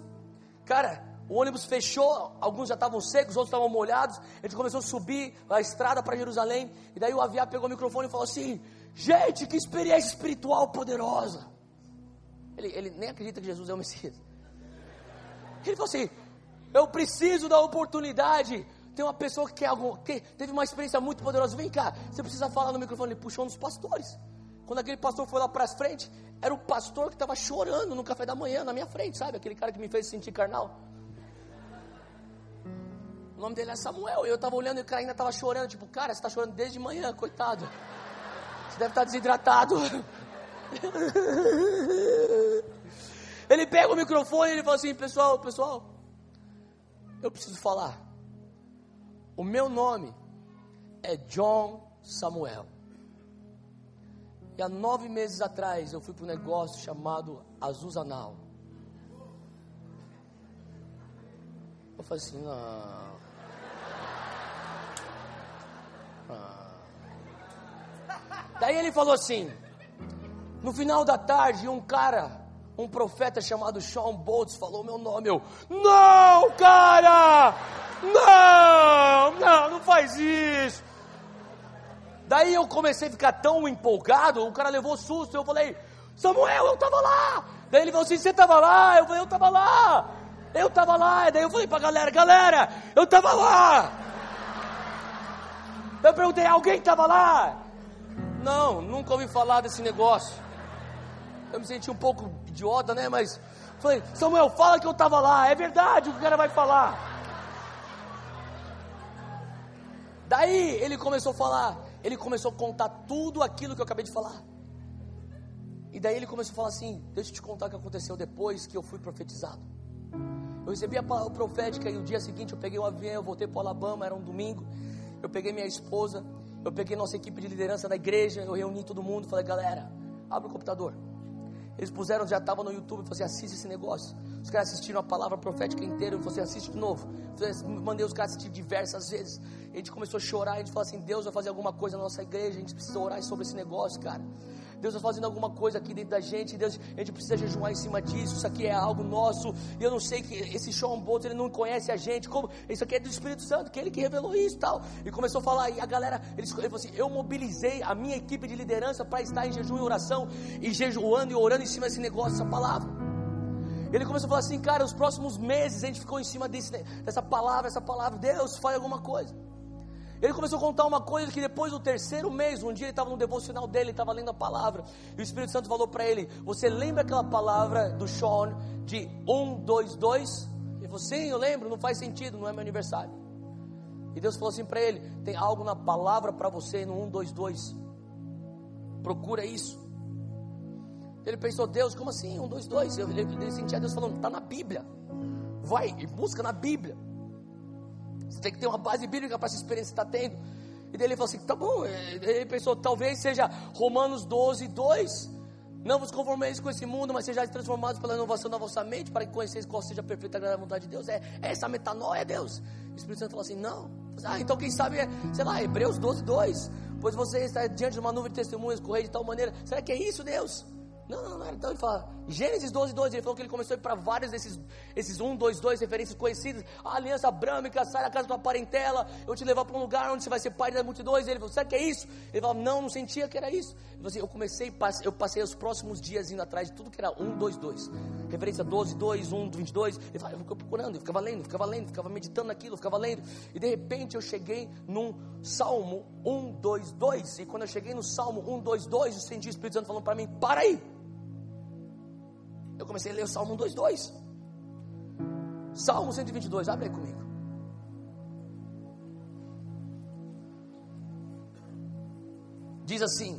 S1: cara, o ônibus fechou, alguns já estavam secos, outros estavam molhados. A gente começou a subir a estrada para Jerusalém. E daí o avião pegou o microfone e falou assim: Gente, que experiência espiritual poderosa. Ele, ele nem acredita que Jesus é o Messias. Ele falou assim: Eu preciso da oportunidade. Tem uma pessoa que, algo, que teve uma experiência muito poderosa. Vem cá, você precisa falar no microfone. Ele puxou dos pastores. Quando aquele pastor foi lá para frente, era o pastor que estava chorando no café da manhã na minha frente, sabe? Aquele cara que me fez sentir carnal. O nome dele é Samuel. Eu estava olhando e o cara ainda estava chorando. Tipo, cara, você está chorando desde manhã, coitado. Você deve estar tá desidratado. Ele pega o microfone e ele fala assim: Pessoal, pessoal, eu preciso falar. O meu nome é John Samuel. E há nove meses atrás eu fui para um negócio chamado Azuzanal. Eu falei assim, não. Ah. Daí ele falou assim, no final da tarde, um cara, um profeta chamado Sean Boltz falou meu nome. Eu, não, cara! Não, não, não faz isso. Daí eu comecei a ficar tão empolgado, o cara levou susto. Eu falei, Samuel, eu estava lá. Daí ele falou assim: Você estava lá? Eu falei: Eu estava lá. Eu estava lá. E daí eu falei para a galera: Galera, eu estava lá. Eu perguntei: Alguém estava lá? Não, nunca ouvi falar desse negócio. Eu me senti um pouco idiota, né? Mas falei: Samuel, fala que eu estava lá. É verdade o que o cara vai falar. Daí ele começou a falar, ele começou a contar tudo aquilo que eu acabei de falar. E daí ele começou a falar assim: Deixa eu te contar o que aconteceu depois que eu fui profetizado. Eu recebi a palavra profética e o dia seguinte eu peguei um avião, eu voltei para o Alabama, era um domingo. Eu peguei minha esposa, eu peguei nossa equipe de liderança da igreja, eu reuni todo mundo, falei: Galera, abre o computador. Eles puseram, já estava no YouTube, assim, assiste esse negócio. Os caras assistiram a palavra profética inteira, assim, assiste de novo. Mandei os caras assistir diversas vezes. A gente começou a chorar, a gente falou assim, Deus vai fazer alguma coisa na nossa igreja, a gente precisa orar sobre esse negócio, cara. Deus está fazendo alguma coisa aqui dentro da gente, Deus, a gente precisa jejuar em cima disso, isso aqui é algo nosso, e eu não sei que esse Sean Bolt, ele não conhece a gente, como, isso aqui é do Espírito Santo, que ele que revelou isso e tal, e começou a falar, e a galera, ele, ele falou assim, eu mobilizei a minha equipe de liderança para estar em jejum e oração, e jejuando e orando em cima desse negócio, dessa palavra, ele começou a falar assim, cara, os próximos meses a gente ficou em cima desse, dessa palavra, essa palavra, Deus faz alguma coisa, ele começou a contar uma coisa que depois do terceiro mês, um dia ele estava no devocional dele, ele estava lendo a palavra, e o Espírito Santo falou para ele: Você lembra aquela palavra do Sean de 1, 2, 2? Ele falou: Sim, eu lembro, não faz sentido, não é meu aniversário. E Deus falou assim para ele: Tem algo na palavra para você no 1, 2, 2. Procura isso. Ele pensou: Deus, como assim? 1, 2, 2. Ele, ele sentia Deus falando: Está na Bíblia. Vai e busca na Bíblia. Você tem que ter uma base bíblica para essa experiência que está tendo. E daí ele falou assim: tá bom. Ele pensou: talvez seja Romanos 12, 2. Não vos conformeis com esse mundo, mas sejais transformados pela inovação da vossa mente, para que conheceis qual seja a perfeita a vontade de Deus. É, é essa metanoia, Deus. O Espírito Santo falou assim: não. Ah, então quem sabe é, sei lá, Hebreus 12, 2. Pois você está diante de uma nuvem de testemunhas, correr de tal maneira. Será que é isso, Deus? Não, não, não. Então ele fala, Gênesis 12, 12, ele falou que ele começou a ir para vários desses esses 1, 2, 2 referências conhecidas. A aliança brâmica, sai da casa da tua parentela, eu te levar para um lugar onde você vai ser pai da multidões. Ele falou, será que é isso? Ele falou, não, não sentia que era isso. Ele falou assim, eu comecei, eu passei os próximos dias indo atrás de tudo que era 1, 2, 2. Referência 12, 2, 1, 22. Ele falou, eu ficava procurando, eu ficava lendo, ficava lendo, ficava meditando naquilo, ficava lendo. E de repente eu cheguei num Salmo 1, 2, 2. E quando eu cheguei no Salmo 1, 2, 2, eu senti o Espírito Santo falando para mim, para aí. Eu comecei a ler o Salmo 122. Salmo 122, abre aí comigo. Diz assim: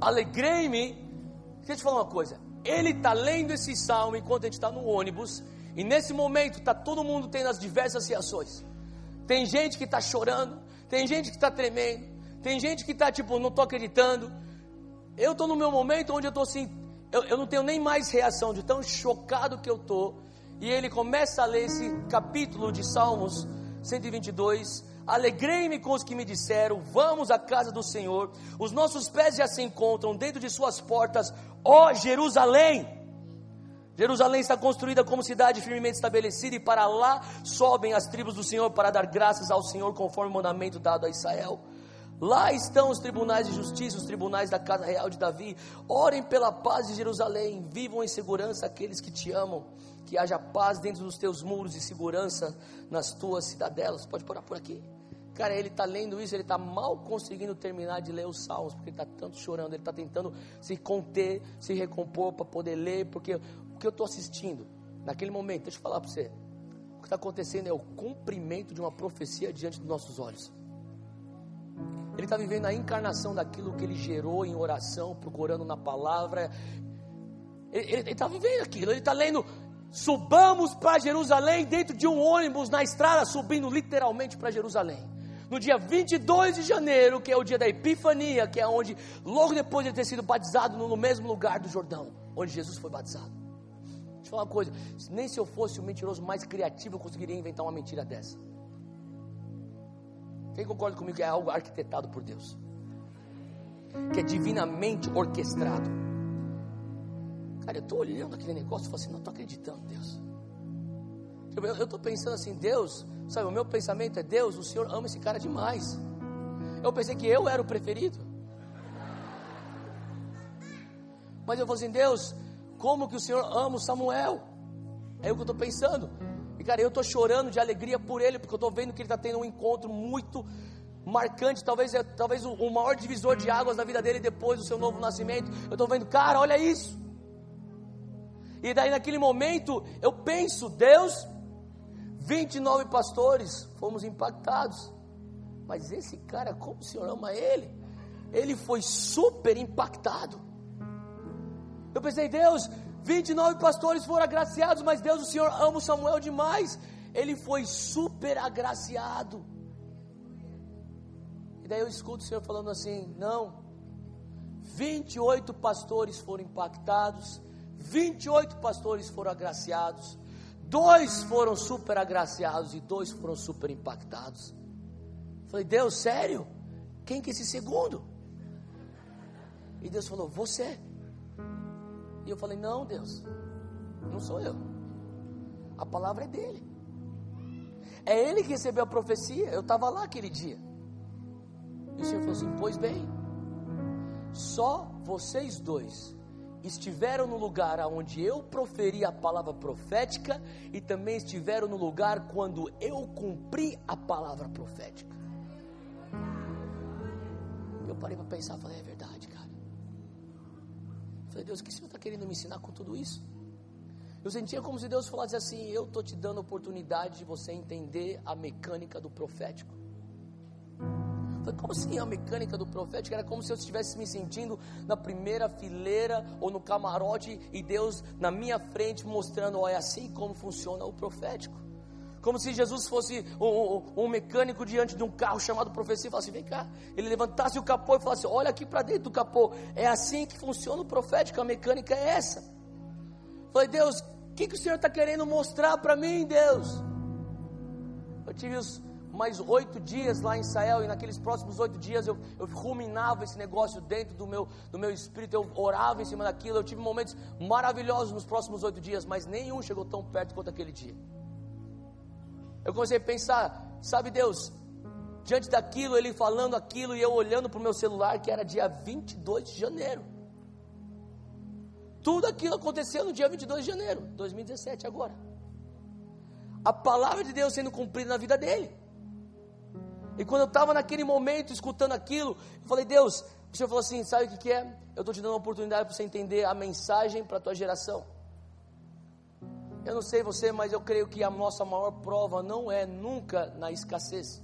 S1: Alegrei-me. Deixa eu te falar uma coisa. Ele está lendo esse salmo enquanto a gente está no ônibus. E nesse momento está todo mundo tendo as diversas reações. Tem gente que está chorando. Tem gente que está tremendo. Tem gente que está tipo, não estou acreditando. Eu estou no meu momento onde eu estou assim, eu, eu não tenho nem mais reação de tão chocado que eu estou. E ele começa a ler esse capítulo de Salmos 122. Alegrei-me com os que me disseram: Vamos à casa do Senhor. Os nossos pés já se encontram dentro de suas portas, ó Jerusalém. Jerusalém está construída como cidade firmemente estabelecida, e para lá sobem as tribos do Senhor para dar graças ao Senhor, conforme o mandamento dado a Israel. Lá estão os tribunais de justiça, os tribunais da casa real de Davi. Orem pela paz de Jerusalém, vivam em segurança aqueles que te amam. Que haja paz dentro dos teus muros e segurança nas tuas cidadelas. Pode parar por aqui. Cara, ele está lendo isso, ele está mal conseguindo terminar de ler os salmos, porque ele está tanto chorando, ele está tentando se conter, se recompor para poder ler, porque o que eu estou assistindo naquele momento, deixa eu falar para você, o que está acontecendo é o cumprimento de uma profecia diante dos nossos olhos. Ele está vivendo a encarnação daquilo que ele gerou em oração, procurando na palavra. Ele está vivendo aquilo, ele está lendo. Subamos para Jerusalém dentro de um ônibus na estrada, subindo literalmente para Jerusalém. no dia 22 de janeiro, que é o dia da Epifania, que é onde, logo depois de ter sido batizado no mesmo lugar do Jordão, onde Jesus foi batizado. Deixa eu falar uma coisa: nem se eu fosse o mentiroso mais criativo, eu conseguiria inventar uma mentira dessa. Quem concorda comigo que é algo arquitetado por Deus? Que é divinamente orquestrado. Cara, eu estou olhando aquele negócio e falo assim: não estou acreditando, Deus. Eu estou pensando assim, Deus, sabe, o meu pensamento é: Deus, o Senhor ama esse cara demais. Eu pensei que eu era o preferido. Mas eu falei assim: Deus, como que o Senhor ama o Samuel? É o que eu estou pensando. Cara, eu estou chorando de alegria por ele, porque eu estou vendo que ele está tendo um encontro muito marcante, talvez, é, talvez o, o maior divisor de águas da vida dele depois do seu novo nascimento. Eu estou vendo, cara, olha isso. E daí naquele momento eu penso, Deus, 29 pastores fomos impactados. Mas esse cara, como o Senhor ama ele? Ele foi super impactado. Eu pensei, Deus, 29 pastores foram agraciados, mas Deus, o Senhor ama o Samuel demais. Ele foi super agraciado. E daí eu escuto o Senhor falando assim: não, 28 pastores foram impactados, 28 pastores foram agraciados, dois foram super agraciados e dois foram super impactados. Falei, Deus, sério? Quem que é esse segundo? E Deus falou, você. E eu falei: Não, Deus, não sou eu. A palavra é dele. É ele que recebeu a profecia. Eu estava lá aquele dia. E o Senhor falou assim: Pois bem, só vocês dois estiveram no lugar onde eu proferi a palavra profética e também estiveram no lugar quando eu cumpri a palavra profética. Eu parei para pensar, falei, é verdade. Falei, Deus, o que o Senhor está querendo me ensinar com tudo isso? Eu sentia como se Deus falasse assim: Eu estou te dando a oportunidade de você entender a mecânica do profético. Falei, como assim a mecânica do profético? Era como se eu estivesse me sentindo na primeira fileira ou no camarote e Deus na minha frente mostrando: Olha, é assim como funciona o profético. Como se Jesus fosse um, um, um, mecânico diante de um carro chamado profecia e falasse: vem cá. Ele levantasse o capô e falasse: olha aqui para dentro do capô. É assim que funciona o profético, a mecânica é essa. Falei, Deus, o que, que o Senhor está querendo mostrar para mim, Deus? Eu tive os mais oito dias lá em Israel e naqueles próximos oito dias eu, eu ruminava esse negócio dentro do meu, do meu espírito, eu orava em cima daquilo. Eu tive momentos maravilhosos nos próximos oito dias, mas nenhum chegou tão perto quanto aquele dia. Eu comecei a pensar, sabe Deus, diante daquilo, ele falando aquilo e eu olhando para o meu celular, que era dia 22 de janeiro. Tudo aquilo aconteceu no dia 22 de janeiro, 2017, agora. A palavra de Deus sendo cumprida na vida dele. E quando eu estava naquele momento escutando aquilo, eu falei, Deus, o Senhor falou assim: sabe o que, que é? Eu estou te dando uma oportunidade para você entender a mensagem para a tua geração. Eu não sei você, mas eu creio que a nossa maior prova não é nunca na escassez.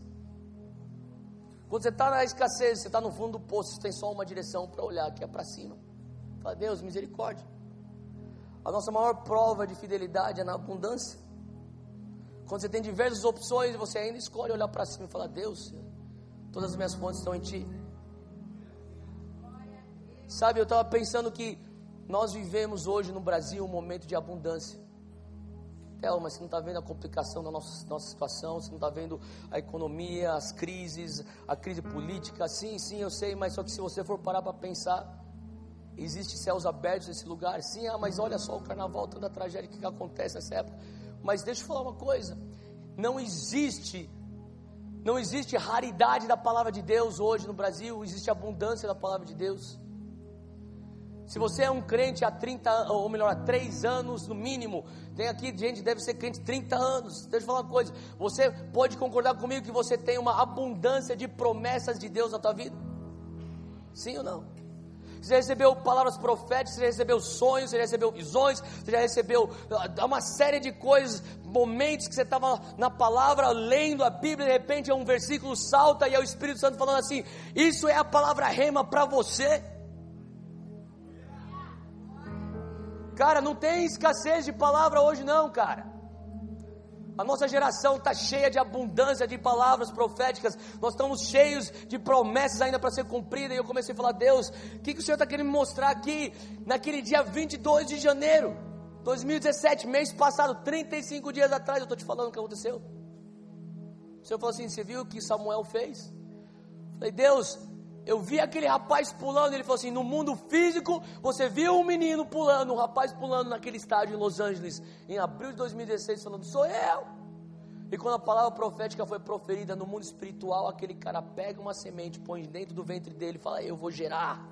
S1: Quando você está na escassez, você está no fundo do poço, você tem só uma direção para olhar, que é para cima. Fala, Deus, misericórdia. A nossa maior prova de fidelidade é na abundância. Quando você tem diversas opções, você ainda escolhe olhar para cima e falar: Deus, todas as minhas fontes estão em Ti. Sabe, eu estava pensando que nós vivemos hoje no Brasil um momento de abundância. Théo, mas você não está vendo a complicação da nossa, nossa situação, você não está vendo a economia, as crises, a crise política. Sim, sim, eu sei, mas só que se você for parar para pensar, existe céus abertos nesse lugar. Sim, ah, mas olha só o carnaval, toda a tragédia que acontece nessa época. Mas deixa eu falar uma coisa: não existe, não existe raridade da palavra de Deus hoje no Brasil, existe abundância da palavra de Deus. Se você é um crente há 30, ou melhor, há 3 anos no mínimo, tem aqui gente deve ser crente 30 anos. Deixa eu falar uma coisa. Você pode concordar comigo que você tem uma abundância de promessas de Deus na tua vida? Sim ou não? Você recebeu palavras proféticas, você recebeu sonhos, você recebeu visões, você já recebeu ah, uma série de coisas, momentos que você estava na palavra, lendo a Bíblia, de repente é um versículo salta e é o Espírito Santo falando assim: Isso é a palavra rema para você. Cara, não tem escassez de palavra hoje, não, cara. A nossa geração está cheia de abundância de palavras proféticas. Nós estamos cheios de promessas ainda para ser cumpridas. E eu comecei a falar: Deus, o que, que o Senhor está querendo me mostrar aqui, naquele dia 22 de janeiro, 2017, mês passado, 35 dias atrás? Eu estou te falando o que aconteceu. O Senhor falou assim: Você viu o que Samuel fez? Eu falei: Deus, eu vi aquele rapaz pulando. Ele falou assim: No mundo físico, você viu um menino pulando, um rapaz pulando naquele estádio em Los Angeles, em abril de 2016, falando: Sou eu. E quando a palavra profética foi proferida no mundo espiritual, aquele cara pega uma semente, põe dentro do ventre dele e fala: Eu vou gerar.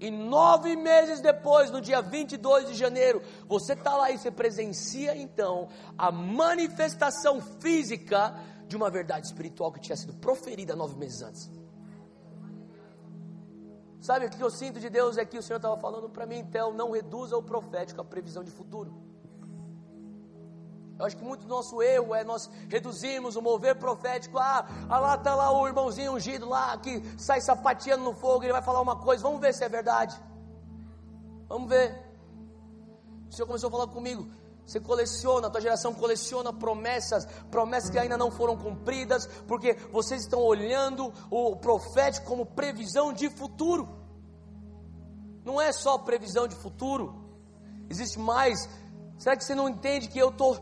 S1: E nove meses depois, no dia 22 de janeiro, você está lá e você presencia então a manifestação física de uma verdade espiritual que tinha sido proferida nove meses antes. Sabe o que eu sinto de Deus é que o Senhor estava falando para mim, então, não reduza o profético à previsão de futuro. Eu acho que muito do nosso erro é nós reduzirmos o mover profético. Ah, ah lá está lá o irmãozinho ungido lá que sai sapateando no fogo, ele vai falar uma coisa, vamos ver se é verdade. Vamos ver. O Senhor começou a falar comigo. Você coleciona, a tua geração coleciona promessas, promessas que ainda não foram cumpridas, porque vocês estão olhando o profético como previsão de futuro. Não é só previsão de futuro, existe mais. Será que você não entende que eu estou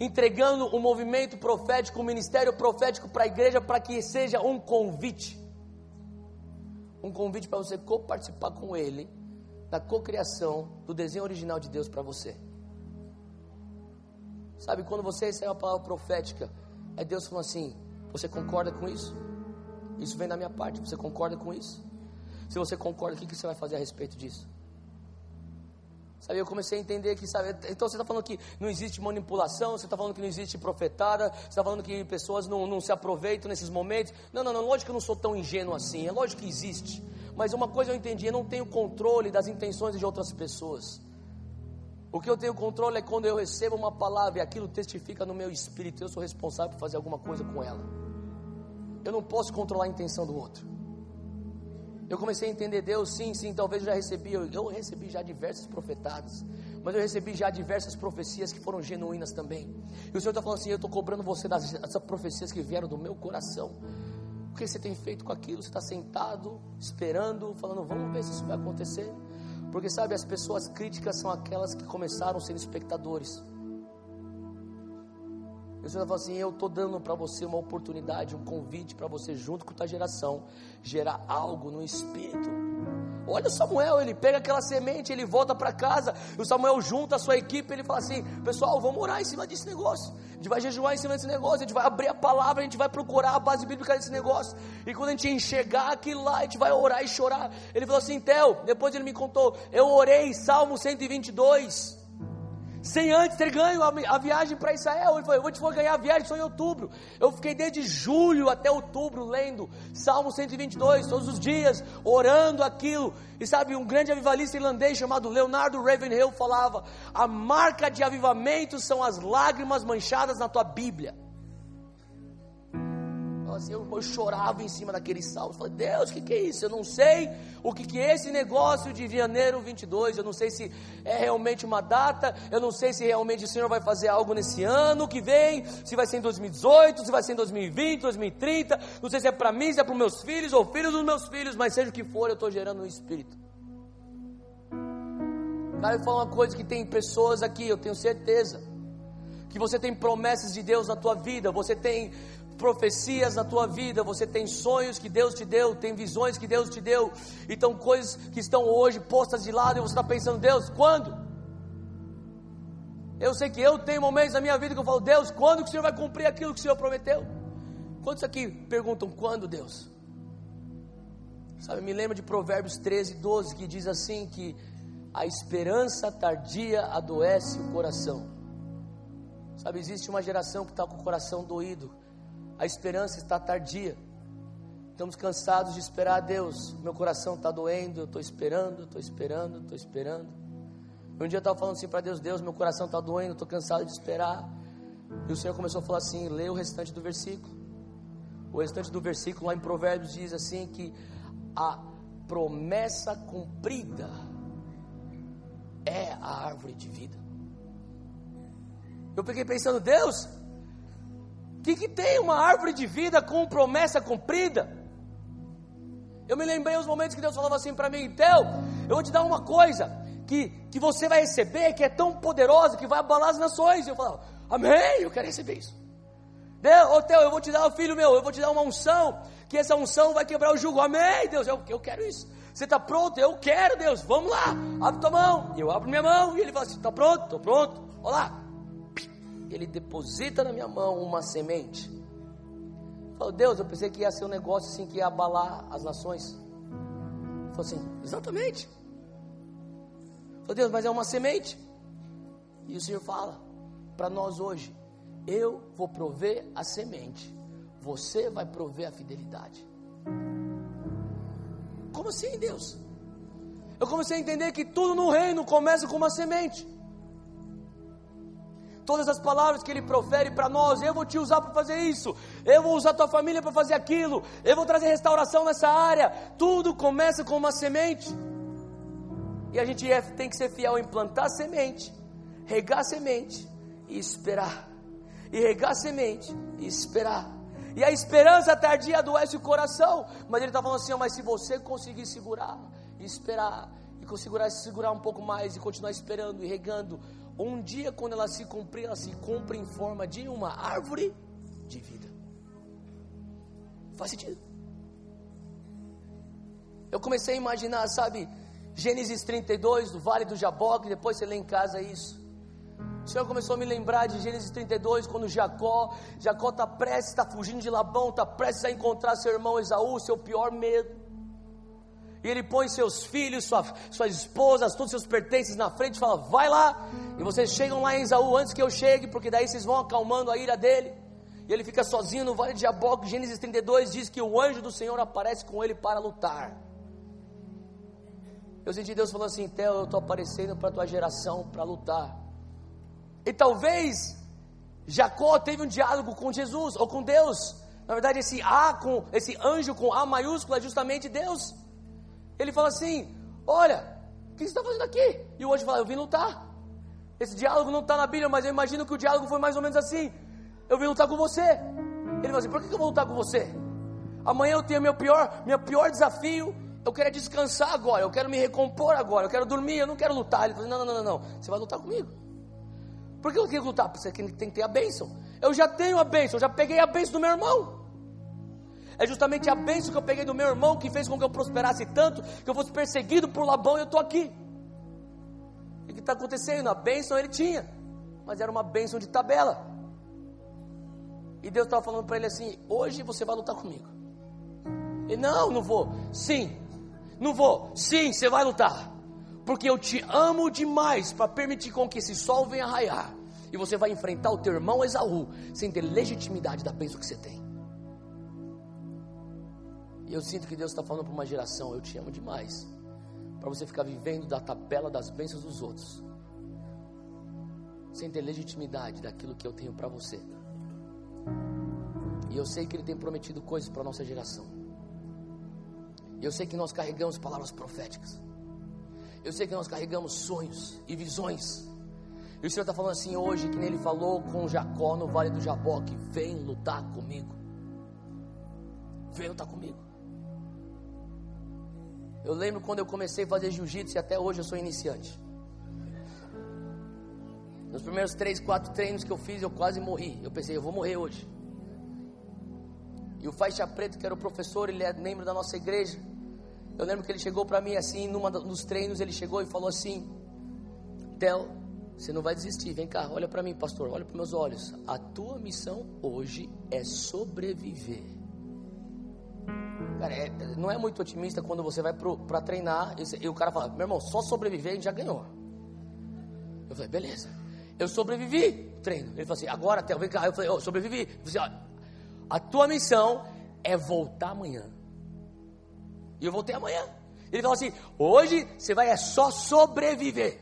S1: entregando o movimento profético, o ministério profético para a igreja para que seja um convite. Um convite para você co-participar com ele da cocriação do desenho original de Deus para você. Sabe, quando você recebe a palavra profética, é Deus falando assim: você concorda com isso? Isso vem da minha parte, você concorda com isso? Se você concorda, o que você vai fazer a respeito disso? Sabe, eu comecei a entender que, sabe, então você está falando que não existe manipulação, você está falando que não existe profetada, você está falando que pessoas não, não se aproveitam nesses momentos. Não, não, não, lógico que eu não sou tão ingênuo assim, é lógico que existe. Mas uma coisa eu entendi, eu não tenho controle das intenções de outras pessoas. O que eu tenho controle é quando eu recebo uma palavra e aquilo testifica no meu espírito, eu sou responsável por fazer alguma coisa com ela. Eu não posso controlar a intenção do outro. Eu comecei a entender Deus, sim, sim, talvez eu já recebi, eu, eu recebi já diversas profetadas, mas eu recebi já diversas profecias que foram genuínas também. E o Senhor está falando assim: eu estou cobrando você das, dessas profecias que vieram do meu coração. O que você tem feito com aquilo? Você está sentado, esperando, falando, vamos ver se isso vai acontecer. Porque sabe, as pessoas críticas são aquelas que começaram sendo espectadores. O Senhor assim: Eu estou dando para você uma oportunidade, um convite para você, junto com a tua geração, gerar algo no espírito. Olha o Samuel, ele pega aquela semente, ele volta para casa, o Samuel junta a sua equipe, ele fala assim: Pessoal, vamos orar em cima desse negócio. A gente vai jejuar em cima desse negócio, a gente vai abrir a palavra, a gente vai procurar a base bíblica desse negócio. E quando a gente enxergar aquilo lá, a gente vai orar e chorar. Ele falou assim: Tel, depois ele me contou, eu orei Salmo 122 sem antes ter ganho a, viagem para Israel. Ele falou: Eu vou te for ganhar a viagem só em outubro. Eu fiquei desde julho até outubro lendo Salmo 122, todos os dias, orando aquilo. E sabe, um grande avivalista irlandês chamado Leonardo Ravenhill falava: A marca de avivamento são as lágrimas manchadas na tua Bíblia assim, eu, eu, chorava em cima daqueles salmos. Falei, Deus, o que, que é isso? Eu não sei o que, que é esse negócio de janeiro 22. Eu não sei se é realmente uma data. Eu não sei se realmente o Senhor vai fazer algo nesse ano que vem. Se vai ser em 2018, se vai ser em 2020, 2030. Não sei se é para mim, se é para meus filhos ou filhos dos meus filhos. Mas seja o que for, eu estou gerando um espírito. Cara, eu falo uma coisa que tem pessoas aqui, eu tenho certeza. Que você tem promessas de Deus na tua vida, você tem profecias na tua vida, você tem sonhos que Deus te deu, tem visões que Deus te deu, então coisas que estão hoje postas de lado e você está pensando, Deus, quando? Eu sei que eu tenho momentos na minha vida que eu falo, Deus, quando que o Senhor vai cumprir aquilo que o Senhor prometeu? Quantos aqui perguntam quando, Deus? Sabe, me lembra de Provérbios 13, 12, que diz assim: que a esperança tardia adoece o coração. Sabe, existe uma geração que está com o coração doído, a esperança está tardia. Estamos cansados de esperar a Deus. Meu coração está doendo, eu estou esperando, estou esperando, estou esperando. Um dia eu estava falando assim para Deus: Deus, meu coração está doendo, estou cansado de esperar. E o Senhor começou a falar assim: lê o restante do versículo. O restante do versículo lá em Provérbios diz assim: que a promessa cumprida é a árvore de vida. Eu fiquei pensando, Deus, que, que tem uma árvore de vida com promessa cumprida? Eu me lembrei os momentos que Deus falava assim para mim, Theo, eu vou te dar uma coisa que, que você vai receber, que é tão poderosa, que vai abalar as nações. E eu falava, amém, eu quero receber isso. Deus, ô Theo, eu vou te dar, filho meu, eu vou te dar uma unção, que essa unção vai quebrar o jugo. Amém, Deus, eu, eu quero isso. Você está pronto? Eu quero, Deus, vamos lá. Abre tua mão. Eu abro minha mão. E ele fala assim: está pronto? Estou pronto. Olha lá. Ele deposita na minha mão uma semente. Falou, Deus, eu pensei que ia ser um negócio assim que ia abalar as nações. Falou assim, exatamente. Falou, Deus, mas é uma semente. E o Senhor fala para nós hoje: eu vou prover a semente, você vai prover a fidelidade. Como assim, Deus? Eu comecei a entender que tudo no reino começa com uma semente. Todas as palavras que ele profere para nós, eu vou te usar para fazer isso, eu vou usar tua família para fazer aquilo, eu vou trazer restauração nessa área. Tudo começa com uma semente. E a gente é, tem que ser fiel em plantar semente, regar semente e esperar e regar semente e esperar. E a esperança tardia adoece o coração. Mas ele está falando assim: mas se você conseguir segurar, e esperar, e conseguir segurar um pouco mais, e continuar esperando e regando, um dia, quando ela se cumprir, ela se cumpre em forma de uma árvore de vida. Faz sentido? Eu comecei a imaginar, sabe, Gênesis 32, do Vale do Jaboque, depois você lê em casa isso. O Senhor começou a me lembrar de Gênesis 32, quando Jacó, Jacó está prestes, está fugindo de Labão, está prestes a encontrar seu irmão Esaú, seu pior medo. E ele põe seus filhos, sua, suas esposas, todos seus pertences na frente e fala: Vai lá, e vocês chegam lá em Esaú antes que eu chegue, porque daí vocês vão acalmando a ira dele. E ele fica sozinho no vale de Jaboque. Gênesis 32 diz que o anjo do Senhor aparece com ele para lutar. Eu senti Deus falando assim: Theo, eu estou aparecendo para a tua geração para lutar. E talvez Jacó teve um diálogo com Jesus ou com Deus. Na verdade, esse A com esse anjo com A maiúsculo é justamente Deus. Ele fala assim: Olha, o que você está fazendo aqui? E o anjo fala: Eu vim lutar. Esse diálogo não está na Bíblia, mas eu imagino que o diálogo foi mais ou menos assim: Eu vim lutar com você. Ele fala assim: Por que eu vou lutar com você? Amanhã eu tenho meu pior, meu pior desafio. Eu quero descansar agora, eu quero me recompor agora, eu quero dormir, eu não quero lutar. Ele fala: Não, não, não, não, você vai lutar comigo. Por que eu tenho que lutar? Porque você tem que ter a bênção. Eu já tenho a bênção, eu já peguei a bênção do meu irmão. É justamente a bênção que eu peguei do meu irmão que fez com que eu prosperasse tanto, que eu fosse perseguido por Labão e eu estou aqui. E o que está acontecendo? A bênção ele tinha, mas era uma bênção de tabela. E Deus estava falando para ele assim: hoje você vai lutar comigo. E não, não vou. Sim, não vou. Sim, você vai lutar porque eu te amo demais para permitir com que esse sol venha raiar. E você vai enfrentar o teu irmão Esaú sem ter legitimidade da bênção que você tem. E eu sinto que Deus está falando para uma geração: eu te amo demais, para você ficar vivendo da tabela das bênçãos dos outros, sem ter legitimidade daquilo que eu tenho para você. E eu sei que Ele tem prometido coisas para a nossa geração. Eu sei que nós carregamos palavras proféticas. Eu sei que nós carregamos sonhos e visões. E o Senhor está falando assim hoje, que nele falou com Jacó no vale do Jaboque: vem lutar comigo. Vem lutar comigo. Eu lembro quando eu comecei a fazer jiu-jitsu e até hoje eu sou iniciante. Nos primeiros três, quatro treinos que eu fiz, eu quase morri. Eu pensei, eu vou morrer hoje. E o faixa preto, que era o professor, ele é membro da nossa igreja. Eu lembro que ele chegou para mim assim, numa dos treinos, ele chegou e falou assim: Tel, você não vai desistir, vem cá, olha para mim, pastor, olha para meus olhos. A tua missão hoje é sobreviver. Cara, é, não é muito otimista quando você vai para treinar e, e, o cara fala: Meu irmão, só sobreviver a gente já ganhou. Eu falei: Beleza. Eu sobrevivi treino. Ele falou assim: Agora, Tel, vem cá. Eu falei: oh, Sobrevivi. Eu assim, a tua missão é voltar amanhã. E eu voltei amanhã. Ele falou assim: hoje você vai é só sobreviver.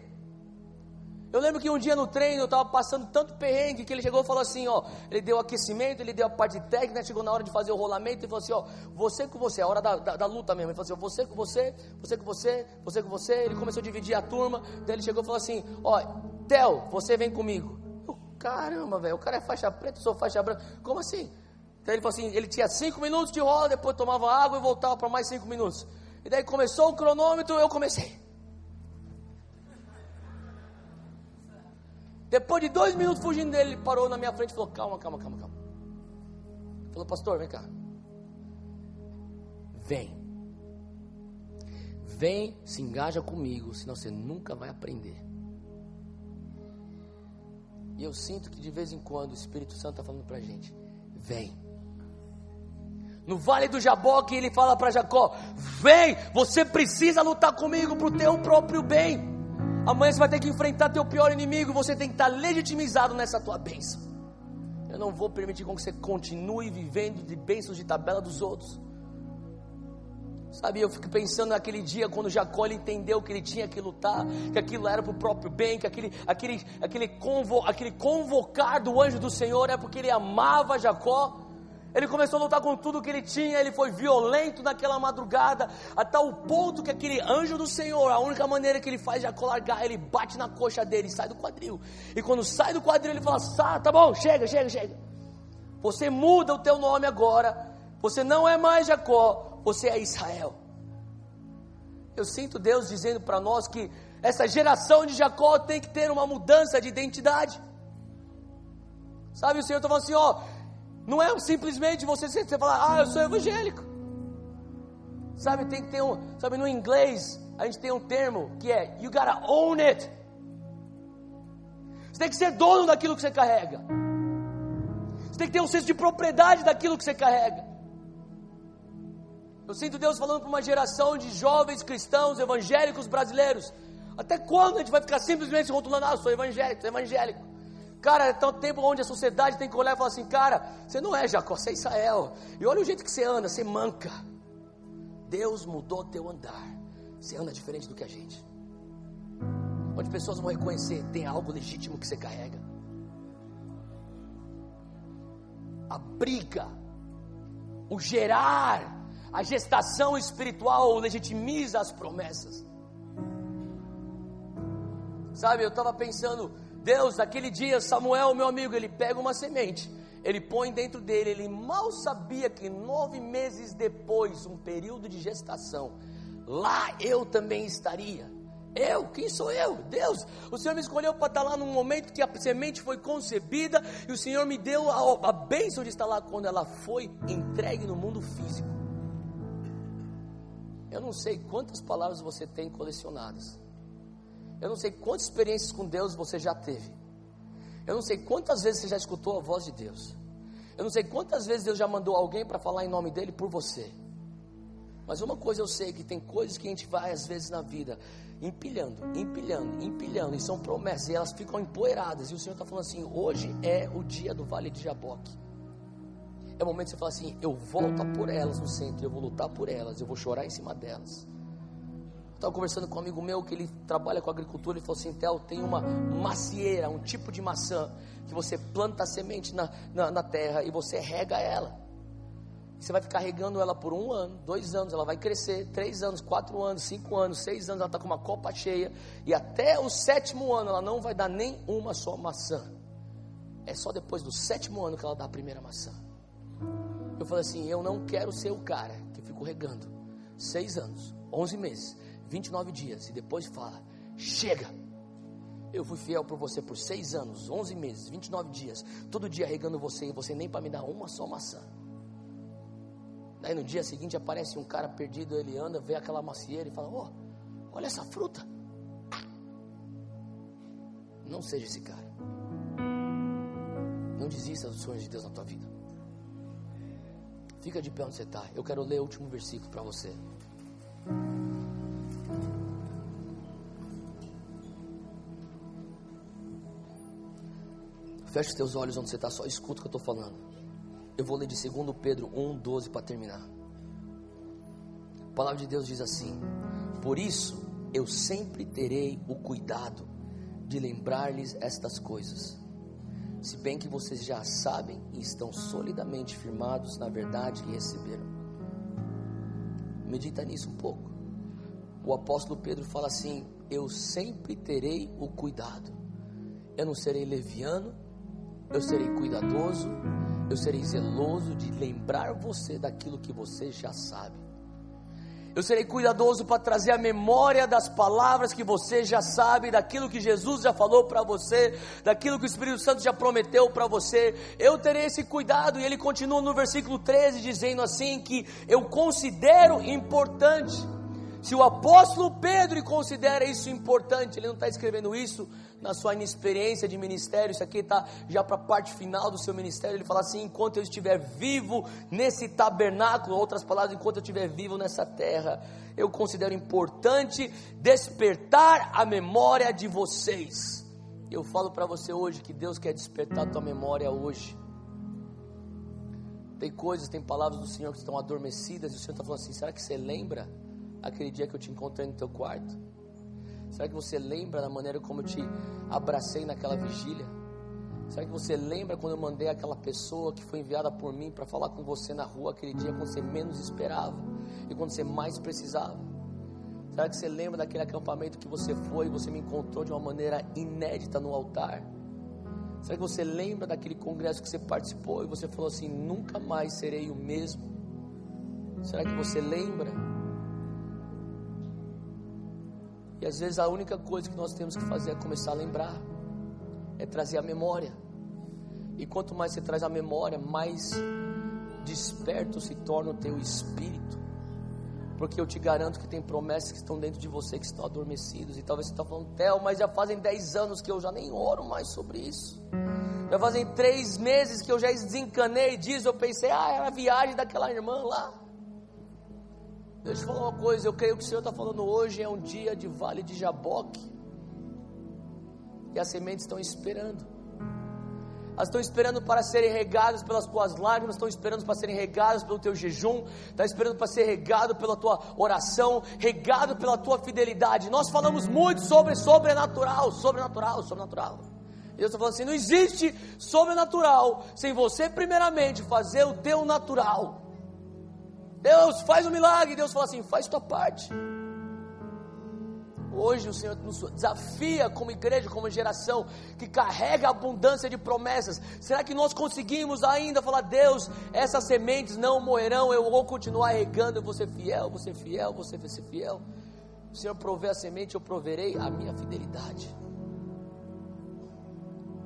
S1: Eu lembro que um dia no treino eu estava passando tanto perrengue que ele chegou e falou assim: ó, ele deu aquecimento, ele deu a parte técnica, chegou na hora de fazer o rolamento e falou assim: ó, você com você, a hora da, da, da luta mesmo. Ele falou assim: você com você, você com você, você com você. Ele começou a dividir a turma. Daí ele chegou e falou assim: ó, Theo, você vem comigo. Eu, caramba, velho, o cara é faixa preta, eu sou faixa branca. Como assim? Então ele falou assim, ele tinha cinco minutos de rola, depois tomava água e voltava para mais cinco minutos. E daí começou o cronômetro, eu comecei. Depois de dois minutos fugindo dele, ele parou na minha frente e falou: Calma, calma, calma, calma. Falou, pastor, vem cá. Vem. Vem, se engaja comigo, senão você nunca vai aprender. E eu sinto que de vez em quando o Espírito Santo está falando para a gente: Vem. No vale do Jaboque, ele fala para Jacó: Vem, você precisa lutar comigo para o teu próprio bem. Amanhã você vai ter que enfrentar teu pior inimigo. Você tem que estar legitimizado nessa tua bênção. Eu não vou permitir com que você continue vivendo de bênçãos de tabela dos outros. Sabe, eu fico pensando naquele dia quando Jacó entendeu que ele tinha que lutar, que aquilo era para o próprio bem, que aquele, aquele, aquele, convo, aquele convocar do anjo do Senhor é porque ele amava Jacó. Ele começou a lutar com tudo que ele tinha, ele foi violento naquela madrugada, a tal ponto que aquele anjo do Senhor, a única maneira que ele faz Jacó largar, ele bate na coxa dele e sai do quadril. E quando sai do quadril, ele fala: ah, tá bom, chega, chega, chega. Você muda o teu nome agora. Você não é mais Jacó, você é Israel. Eu sinto Deus dizendo para nós que essa geração de Jacó tem que ter uma mudança de identidade. Sabe, o Senhor está falando assim: ó, não é simplesmente você, você falar, ah, eu sou evangélico. Sabe, tem que ter um, sabe, no inglês a gente tem um termo que é you gotta own it. Você tem que ser dono daquilo que você carrega. Você tem que ter um senso de propriedade daquilo que você carrega. Eu sinto Deus falando para uma geração de jovens cristãos evangélicos brasileiros. Até quando a gente vai ficar simplesmente rotulando, ah, eu sou evangélico, sou evangélico? Cara, é tão tempo onde a sociedade tem que olhar e falar assim, cara, você não é Jacó, você é Israel. E olha o jeito que você anda, você manca. Deus mudou teu andar. Você anda diferente do que a gente. Onde pessoas vão reconhecer, tem algo legítimo que você carrega. A briga, o gerar, a gestação espiritual legitimiza as promessas. Sabe, eu estava pensando, Deus, aquele dia, Samuel, meu amigo, ele pega uma semente, ele põe dentro dele, ele mal sabia que nove meses depois, um período de gestação, lá eu também estaria. Eu, quem sou eu? Deus. O Senhor me escolheu para estar lá num momento que a semente foi concebida e o Senhor me deu a, a bênção de estar lá quando ela foi entregue no mundo físico. Eu não sei quantas palavras você tem colecionadas. Eu não sei quantas experiências com Deus você já teve. Eu não sei quantas vezes você já escutou a voz de Deus. Eu não sei quantas vezes Deus já mandou alguém para falar em nome dele por você. Mas uma coisa eu sei que tem coisas que a gente vai às vezes na vida empilhando, empilhando, empilhando, e são promessas, e elas ficam empoeiradas. E o Senhor está falando assim: hoje é o dia do vale de Jaboque. É o momento de você falar assim: eu volto por elas no centro, eu vou lutar por elas, eu vou chorar em cima delas. Estava conversando com um amigo meu que ele trabalha com agricultura. Ele falou assim: Tel, tem uma macieira, um tipo de maçã, que você planta a semente na, na, na terra e você rega ela. Você vai ficar regando ela por um ano, dois anos, ela vai crescer, três anos, quatro anos, cinco anos, seis anos, ela está com uma copa cheia, e até o sétimo ano ela não vai dar nem uma só maçã. É só depois do sétimo ano que ela dá a primeira maçã. Eu falei assim: eu não quero ser o cara que fico regando seis anos, onze meses, 29 dias e depois fala: chega. Eu fui fiel por você por seis anos, 11 meses, 29 dias, todo dia regando você e você nem para me dar uma só maçã. Daí no dia seguinte aparece um cara perdido, ele anda, vê aquela macieira e fala: oh, olha essa fruta. Não seja esse cara. Não desista dos sonhos de Deus na tua vida. Fica de pé onde você está. Eu quero ler o último versículo para você. Feche os teus olhos onde você está, só escuta o que eu estou falando. Eu vou ler de 2 Pedro 1, 12 para terminar. A palavra de Deus diz assim: Por isso eu sempre terei o cuidado de lembrar-lhes estas coisas, se bem que vocês já sabem e estão solidamente firmados na verdade que receberam. Medita nisso um pouco. O apóstolo Pedro fala assim: Eu sempre terei o cuidado. Eu não serei leviano, eu serei cuidadoso, eu serei zeloso de lembrar você daquilo que você já sabe. Eu serei cuidadoso para trazer a memória das palavras que você já sabe, daquilo que Jesus já falou para você, daquilo que o Espírito Santo já prometeu para você. Eu terei esse cuidado, e ele continua no versículo 13 dizendo assim: que eu considero importante. Se o apóstolo Pedro considera isso importante, ele não está escrevendo isso na sua inexperiência de ministério, isso aqui está já para a parte final do seu ministério. Ele fala assim: enquanto eu estiver vivo nesse tabernáculo, outras palavras, enquanto eu estiver vivo nessa terra, eu considero importante despertar a memória de vocês. Eu falo para você hoje que Deus quer despertar a tua memória hoje. Tem coisas, tem palavras do Senhor que estão adormecidas, e o Senhor está falando assim: será que você lembra aquele dia que eu te encontrei no teu quarto? Será que você lembra da maneira como eu te abracei naquela vigília? Será que você lembra quando eu mandei aquela pessoa que foi enviada por mim para falar com você na rua aquele dia quando você menos esperava e quando você mais precisava? Será que você lembra daquele acampamento que você foi e você me encontrou de uma maneira inédita no altar? Será que você lembra daquele congresso que você participou e você falou assim: nunca mais serei o mesmo? Será que você lembra? E às vezes a única coisa que nós temos que fazer é começar a lembrar, é trazer a memória. E quanto mais você traz a memória, mais desperto se torna o teu espírito. Porque eu te garanto que tem promessas que estão dentro de você que estão adormecidas. E talvez você está falando, Theo, mas já fazem 10 anos que eu já nem oro mais sobre isso. Já fazem três meses que eu já desencanei disso. Eu pensei, ah, era a viagem daquela irmã lá. Deixa eu falar uma coisa, eu creio que o Senhor está falando hoje é um dia de vale de Jaboque. E as sementes estão esperando. Elas estão esperando para serem regadas pelas tuas lágrimas, estão esperando para serem regadas pelo teu jejum, está esperando para ser regado pela tua oração, regado pela tua fidelidade. Nós falamos muito sobre sobrenatural, sobrenatural, sobrenatural. Deus está falando assim: não existe sobrenatural sem você, primeiramente, fazer o teu natural. Deus faz um milagre. Deus fala assim: faz tua parte. Hoje o Senhor nos desafia como igreja, como geração que carrega abundância de promessas. Será que nós conseguimos ainda falar, Deus, essas sementes não morrerão, eu vou continuar regando, eu vou ser fiel, ser fiel, vou ser fiel. O Senhor provê a semente, eu proverei a minha fidelidade.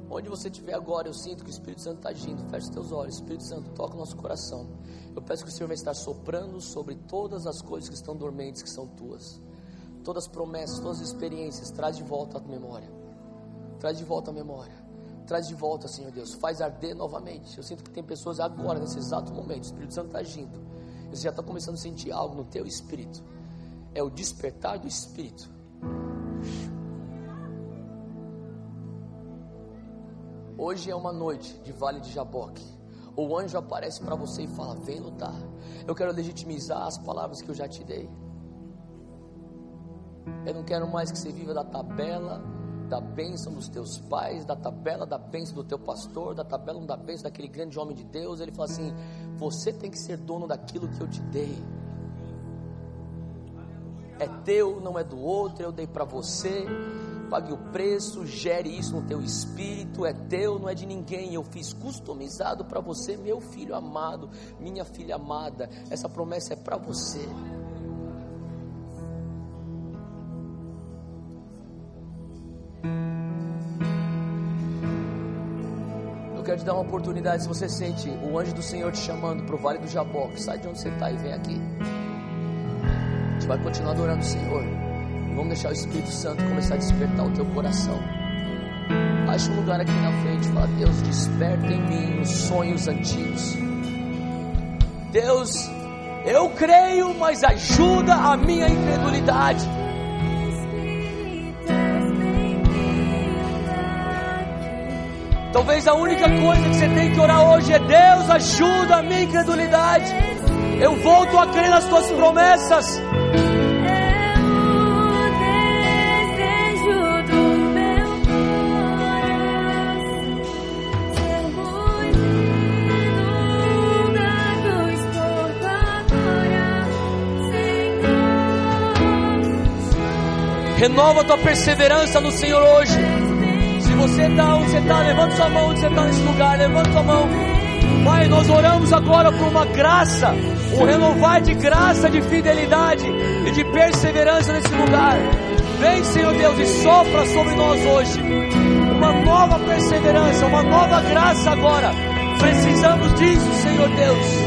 S1: Onde você estiver agora, eu sinto que o Espírito Santo está agindo. Feche os teus olhos, Espírito Santo, toca o nosso coração. Eu peço que o Senhor vai estar soprando sobre todas as coisas que estão dormentes, que são tuas. Todas as promessas, todas as experiências, traz de volta a memória. Traz de volta a memória. Traz de volta, Senhor Deus. Faz arder novamente. Eu sinto que tem pessoas agora, nesse exato momento. O Espírito Santo está agindo. Você já está começando a sentir algo no teu espírito. É o despertar do espírito. Hoje é uma noite de Vale de Jaboque. O anjo aparece para você e fala: Vem lutar. Eu quero legitimizar as palavras que eu já te dei. Eu não quero mais que você viva da tabela da bênção dos teus pais, da tabela da bênção do teu pastor, da tabela da bênção daquele grande homem de Deus. Ele fala assim: Você tem que ser dono daquilo que eu te dei. É teu, não é do outro, eu dei para você pague o preço, gere isso no teu espírito, é teu, não é de ninguém. Eu fiz customizado para você, meu filho amado, minha filha amada. Essa promessa é para você. Eu quero te dar uma oportunidade. Se você sente o anjo do Senhor te chamando para o vale do Jaboque, sai de onde você está e vem aqui. A gente vai continuar adorando o Senhor. Vamos deixar o Espírito Santo começar a despertar o teu coração. Ache um lugar aqui na frente. Fala, Deus, desperta em mim os sonhos antigos. Deus, eu creio, mas ajuda a minha incredulidade. Talvez a única coisa que você tem que orar hoje é: Deus, ajuda a minha incredulidade. Eu volto a crer nas tuas promessas. Renova a tua perseverança no Senhor hoje. Se você está onde você está, levanta sua mão onde você está nesse lugar, levanta sua mão. Pai, nós oramos agora por uma graça, um renovar de graça, de fidelidade e de perseverança nesse lugar. Vem, Senhor Deus, e sopra sobre nós hoje uma nova perseverança, uma nova graça agora. Precisamos disso, Senhor Deus.